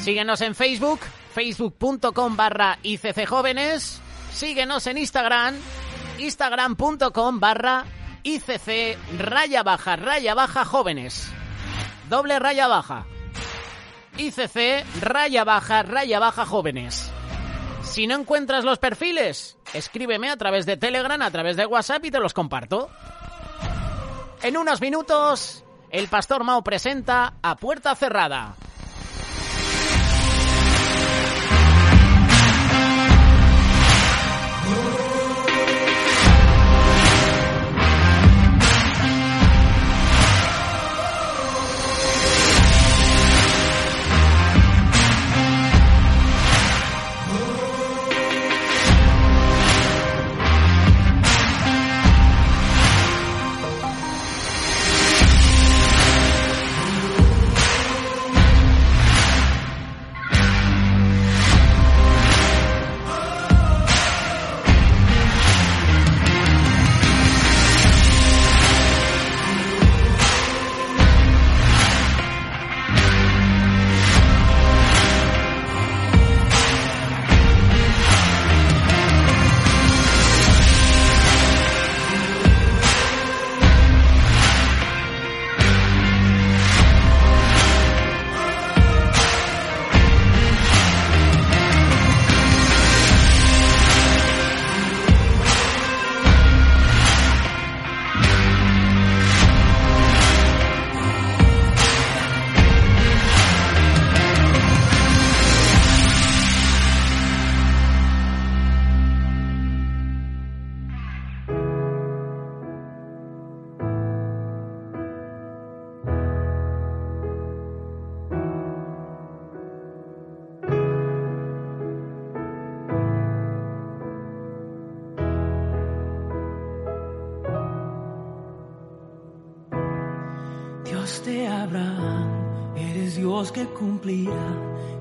Síguenos en Facebook, facebook.com barra ICCJóvenes. Síguenos en Instagram, instagram.com barra ICC raya baja, raya baja jóvenes. Doble raya baja. ICC raya baja, raya baja jóvenes. Si no encuentras los perfiles, escríbeme a través de Telegram, a través de WhatsApp y te los comparto. En unos minutos, el Pastor Mao presenta a puerta cerrada.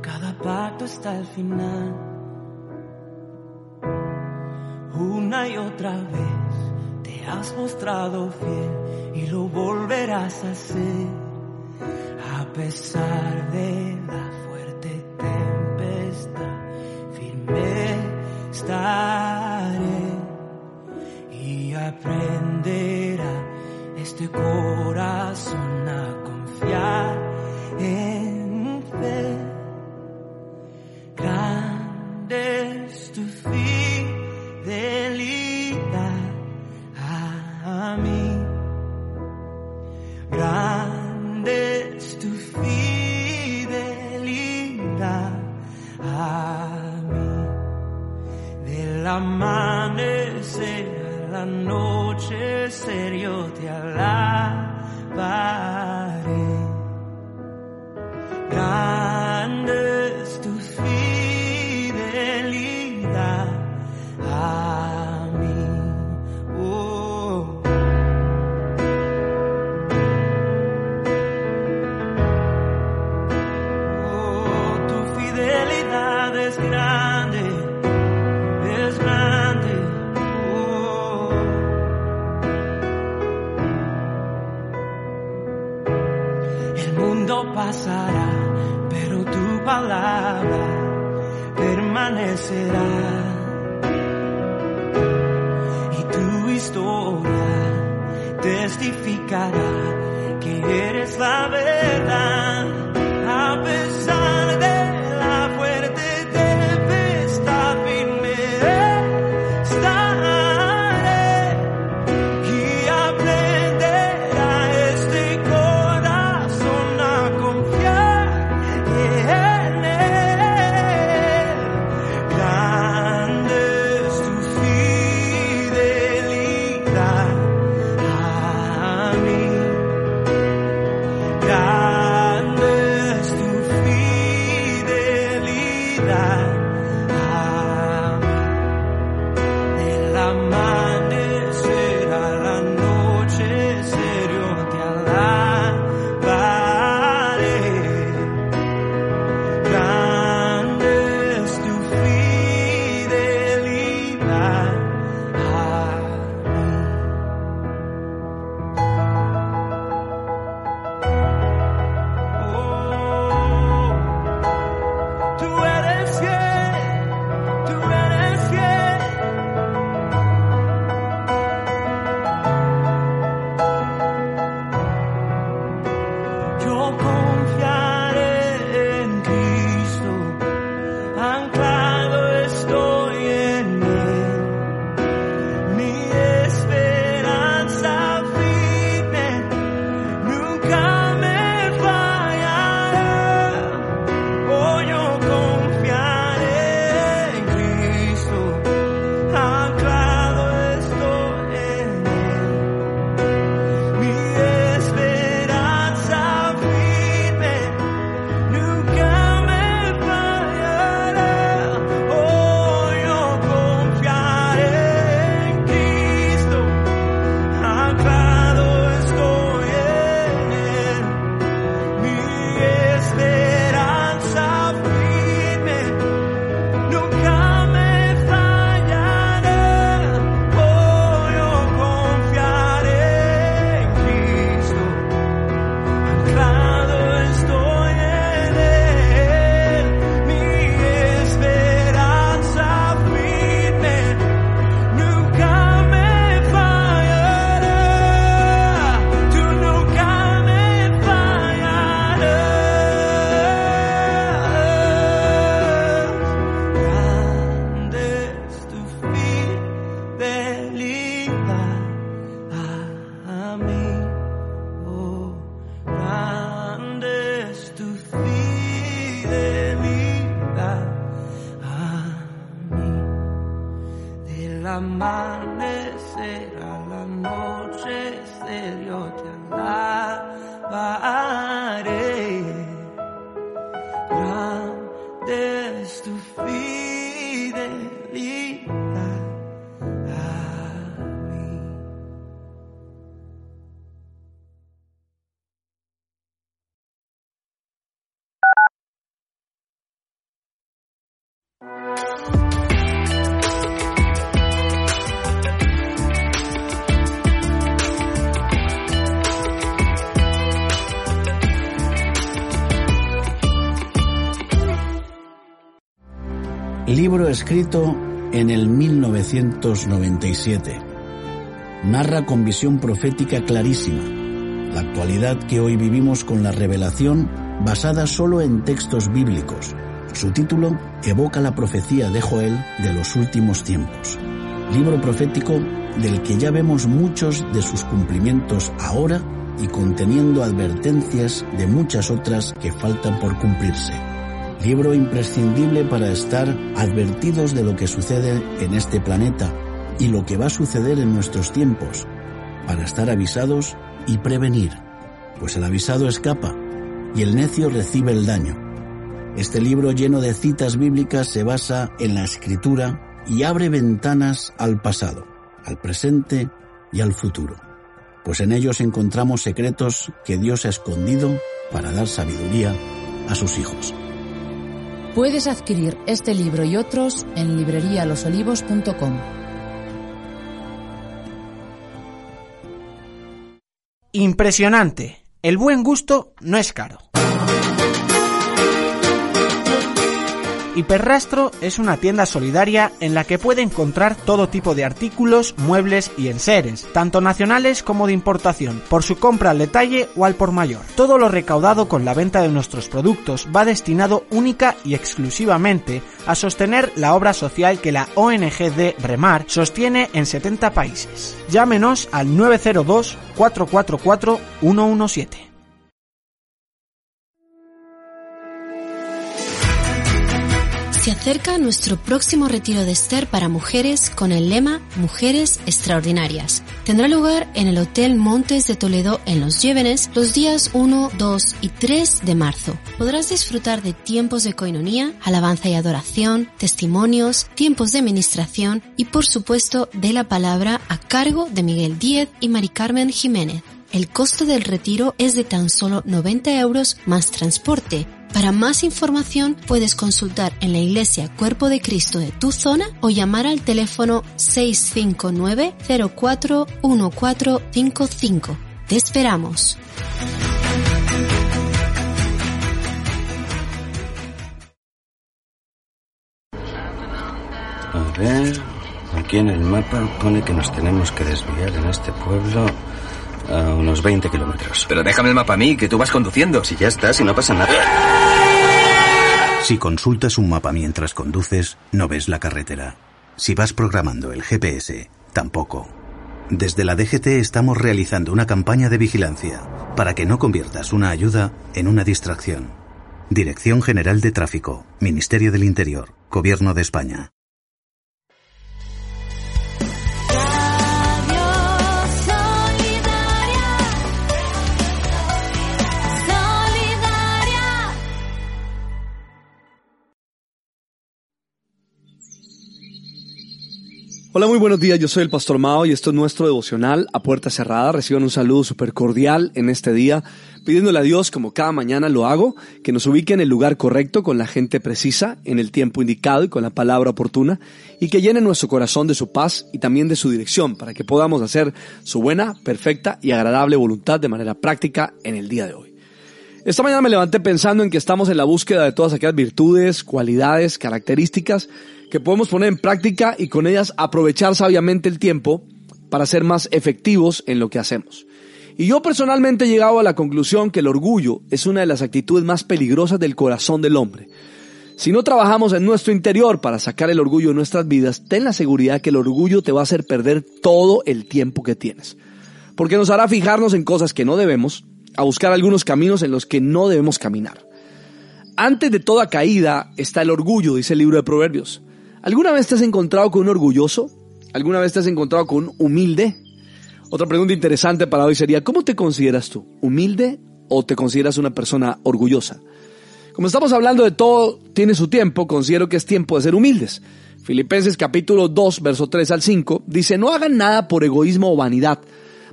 Cada pacto hasta el final. Una y otra vez te has mostrado fiel y lo volverás a hacer a pesar de la fuerte tempestad. Firme estaré y aprenderá este corazón a confiar en Libro escrito en el 1997. Narra con visión profética clarísima la actualidad que hoy vivimos con la revelación basada solo en textos bíblicos, Su título evoca la profecía de Joel de los últimos tiempos, libro profético del que ya vemos muchos de sus cumplimientos ahora y conteniendo advertencias de muchas otras que faltan por cumplirse. Libro imprescindible para estar advertidos de lo que sucede en este planeta y lo que va a suceder en nuestros tiempos, para estar avisados y prevenir, pues el avisado escapa y el necio recibe el daño. Este libro lleno de citas bíblicas se basa en la escritura y abre ventanas al pasado, al presente y al futuro, pues en ellos encontramos secretos que Dios ha escondido para dar sabiduría a sus hijos. Puedes adquirir este libro y otros en librerialosolivos.com. Impresionante. El buen gusto no es caro. Hiperrastro es una tienda solidaria en la que puede encontrar todo tipo de artículos, muebles y enseres, tanto nacionales como de importación, por su compra al detalle o al por mayor. Todo lo recaudado con la venta de nuestros productos va destinado única y exclusivamente a sostener la obra social que la ONG de Remar sostiene en 70 países. Llámenos al 902 444 117. Se acerca nuestro próximo retiro de Esther para mujeres con el lema Mujeres Extraordinarias. Tendrá lugar en el Hotel Montes de Toledo en Los Llévenes los días 1, 2 y 3 de marzo. Podrás disfrutar de tiempos de coinonía, alabanza y adoración, testimonios, tiempos de ministración y por supuesto de la palabra a cargo de Miguel Díez y Mari Carmen Jiménez. El costo del retiro es de tan solo 90 euros más transporte. Para más información puedes consultar en la Iglesia Cuerpo de Cristo de tu zona o llamar al teléfono 659 041455. Te esperamos. A ver, aquí en el mapa pone que nos tenemos que desviar en este pueblo a unos 20 kilómetros. Pero déjame el mapa a mí, que tú vas conduciendo. Si ya estás, si no pasa nada. Si consultas un mapa mientras conduces, no ves la carretera. Si vas programando el GPS, tampoco. Desde la DGT estamos realizando una campaña de vigilancia para que no conviertas una ayuda en una distracción. Dirección General de Tráfico, Ministerio del Interior, Gobierno de España. Hola, muy buenos días. Yo soy el Pastor Mao y esto es nuestro devocional a puerta cerrada. Reciban un saludo súper cordial en este día, pidiéndole a Dios, como cada mañana lo hago, que nos ubique en el lugar correcto, con la gente precisa, en el tiempo indicado y con la palabra oportuna, y que llene nuestro corazón de su paz y también de su dirección, para que podamos hacer su buena, perfecta y agradable voluntad de manera práctica en el día de hoy. Esta mañana me levanté pensando en que estamos en la búsqueda de todas aquellas virtudes, cualidades, características que podemos poner en práctica y con ellas aprovechar sabiamente el tiempo para ser más efectivos en lo que hacemos. Y yo personalmente he llegado a la conclusión que el orgullo es una de las actitudes más peligrosas del corazón del hombre. Si no trabajamos en nuestro interior para sacar el orgullo de nuestras vidas, ten la seguridad que el orgullo te va a hacer perder todo el tiempo que tienes. Porque nos hará fijarnos en cosas que no debemos, a buscar algunos caminos en los que no debemos caminar. Antes de toda caída está el orgullo, dice el libro de Proverbios. ¿Alguna vez te has encontrado con un orgulloso? ¿Alguna vez te has encontrado con un humilde? Otra pregunta interesante para hoy sería, ¿cómo te consideras tú? ¿Humilde o te consideras una persona orgullosa? Como estamos hablando de todo tiene su tiempo, considero que es tiempo de ser humildes. Filipenses capítulo 2, verso 3 al 5, dice, no hagan nada por egoísmo o vanidad,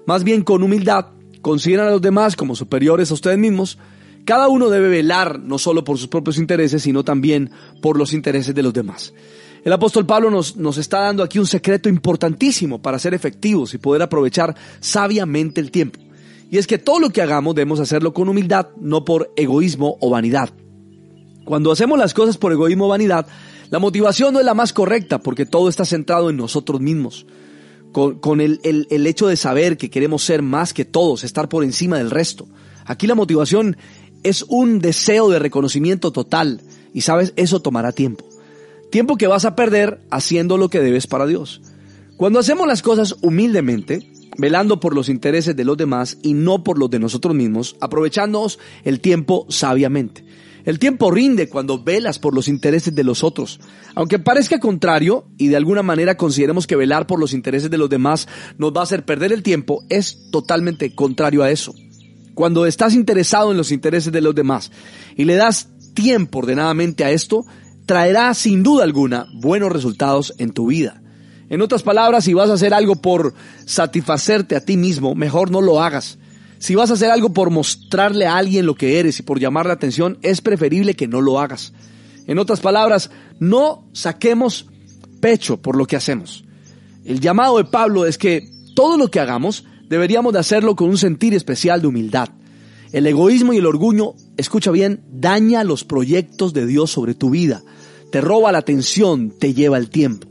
más bien con humildad consideran a los demás como superiores a ustedes mismos, cada uno debe velar no solo por sus propios intereses, sino también por los intereses de los demás. El apóstol Pablo nos, nos está dando aquí un secreto importantísimo para ser efectivos y poder aprovechar sabiamente el tiempo. Y es que todo lo que hagamos debemos hacerlo con humildad, no por egoísmo o vanidad. Cuando hacemos las cosas por egoísmo o vanidad, la motivación no es la más correcta porque todo está centrado en nosotros mismos con, el, el, hecho de saber que queremos ser más que todos, estar por encima del resto. Aquí la motivación es un deseo de reconocimiento total Y sabes, eso tomará tiempo. Tiempo que vas a perder haciendo lo que debes para Dios. Cuando hacemos las cosas humildemente, velando por los intereses de los demás y no por los de nosotros mismos, aprovechándonos el tiempo sabiamente. El tiempo rinde cuando velas por los intereses de los otros. Aunque parezca contrario y de alguna manera consideremos que velar por los intereses de los demás nos va a hacer perder el tiempo, es totalmente contrario a eso. Cuando estás interesado en los intereses de los demás y le das tiempo ordenadamente a esto, traerá sin duda alguna buenos resultados en tu vida. En otras palabras, si vas a hacer algo por satisfacerte a ti mismo, mejor no lo hagas. Si vas a hacer algo por mostrarle a alguien lo que eres y por llamar la atención, es preferible que no lo hagas. En otras palabras, no saquemos pecho por lo que hacemos. El llamado de Pablo es que todo lo que hagamos deberíamos de hacerlo con un sentir especial de humildad. El egoísmo y el orgullo, escucha bien, daña los proyectos de Dios sobre tu vida, te roba la atención, te lleva el tiempo.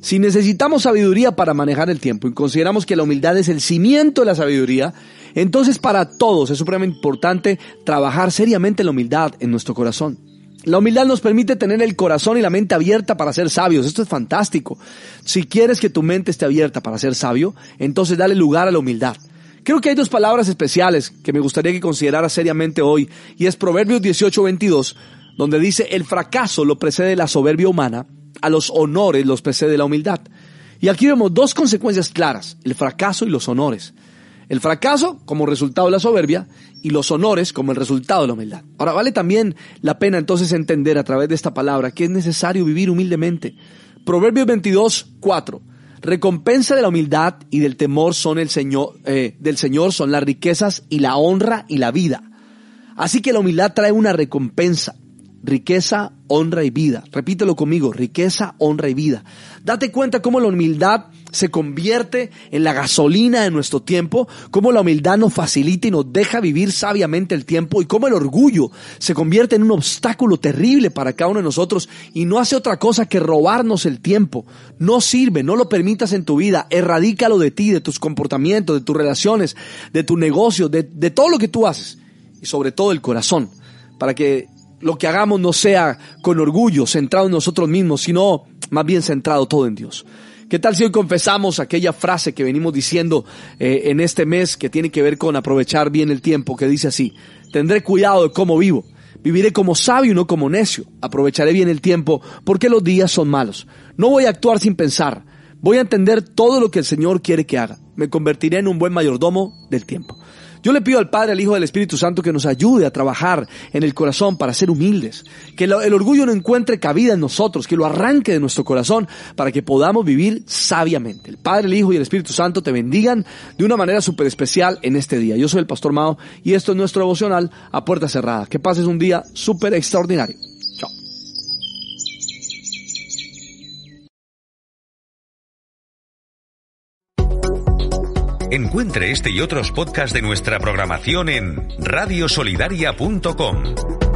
Si necesitamos sabiduría para manejar el tiempo y consideramos que la humildad es el cimiento de la sabiduría, entonces para todos es supremamente importante trabajar seriamente la humildad en nuestro corazón. La humildad nos permite tener el corazón y la mente abierta para ser sabios. Esto es fantástico. Si quieres que tu mente esté abierta para ser sabio, entonces dale lugar a la humildad. Creo que hay dos palabras especiales que me gustaría que considerara seriamente hoy, y es Proverbios 18:22, donde dice, el fracaso lo precede la soberbia humana, a los honores los precede la humildad. Y aquí vemos dos consecuencias claras, el fracaso y los honores. El fracaso como resultado de la soberbia y los honores como el resultado de la humildad. Ahora, vale también la pena entonces entender a través de esta palabra que es necesario vivir humildemente. Proverbios 22, 4. Recompensa de la humildad y del temor son el Señor, eh, del Señor son las riquezas y la honra y la vida. Así que la humildad trae una recompensa riqueza, honra y vida. Repítelo conmigo, riqueza, honra y vida. Date cuenta cómo la humildad se convierte en la gasolina de nuestro tiempo, cómo la humildad nos facilita y nos deja vivir sabiamente el tiempo y cómo el orgullo se convierte en un obstáculo terrible para cada uno de nosotros y no hace otra cosa que robarnos el tiempo. No sirve, no lo permitas en tu vida, erradícalo de ti, de tus comportamientos, de tus relaciones, de tu negocio, de, de todo lo que tú haces y sobre todo el corazón, para que lo que hagamos no sea con orgullo, centrado en nosotros mismos, sino más bien centrado todo en Dios. ¿Qué tal si hoy confesamos aquella frase que venimos diciendo eh, en este mes que tiene que ver con aprovechar bien el tiempo, que dice así, tendré cuidado de cómo vivo, viviré como sabio y no como necio, aprovecharé bien el tiempo porque los días son malos, no voy a actuar sin pensar, voy a entender todo lo que el Señor quiere que haga, me convertiré en un buen mayordomo del tiempo. Yo le pido al Padre, al Hijo al Espíritu Santo que nos ayude a trabajar en el corazón para ser humildes, que el orgullo no encuentre cabida en nosotros, que lo arranque de nuestro corazón para que podamos vivir sabiamente. El Padre, el Hijo y el Espíritu Santo te bendigan de una manera súper especial en este día. Yo soy el Pastor Mao y esto es nuestro devocional a puerta cerrada. Que pases un día súper extraordinario. Encuentre este y otros podcasts de nuestra programación en radiosolidaria.com.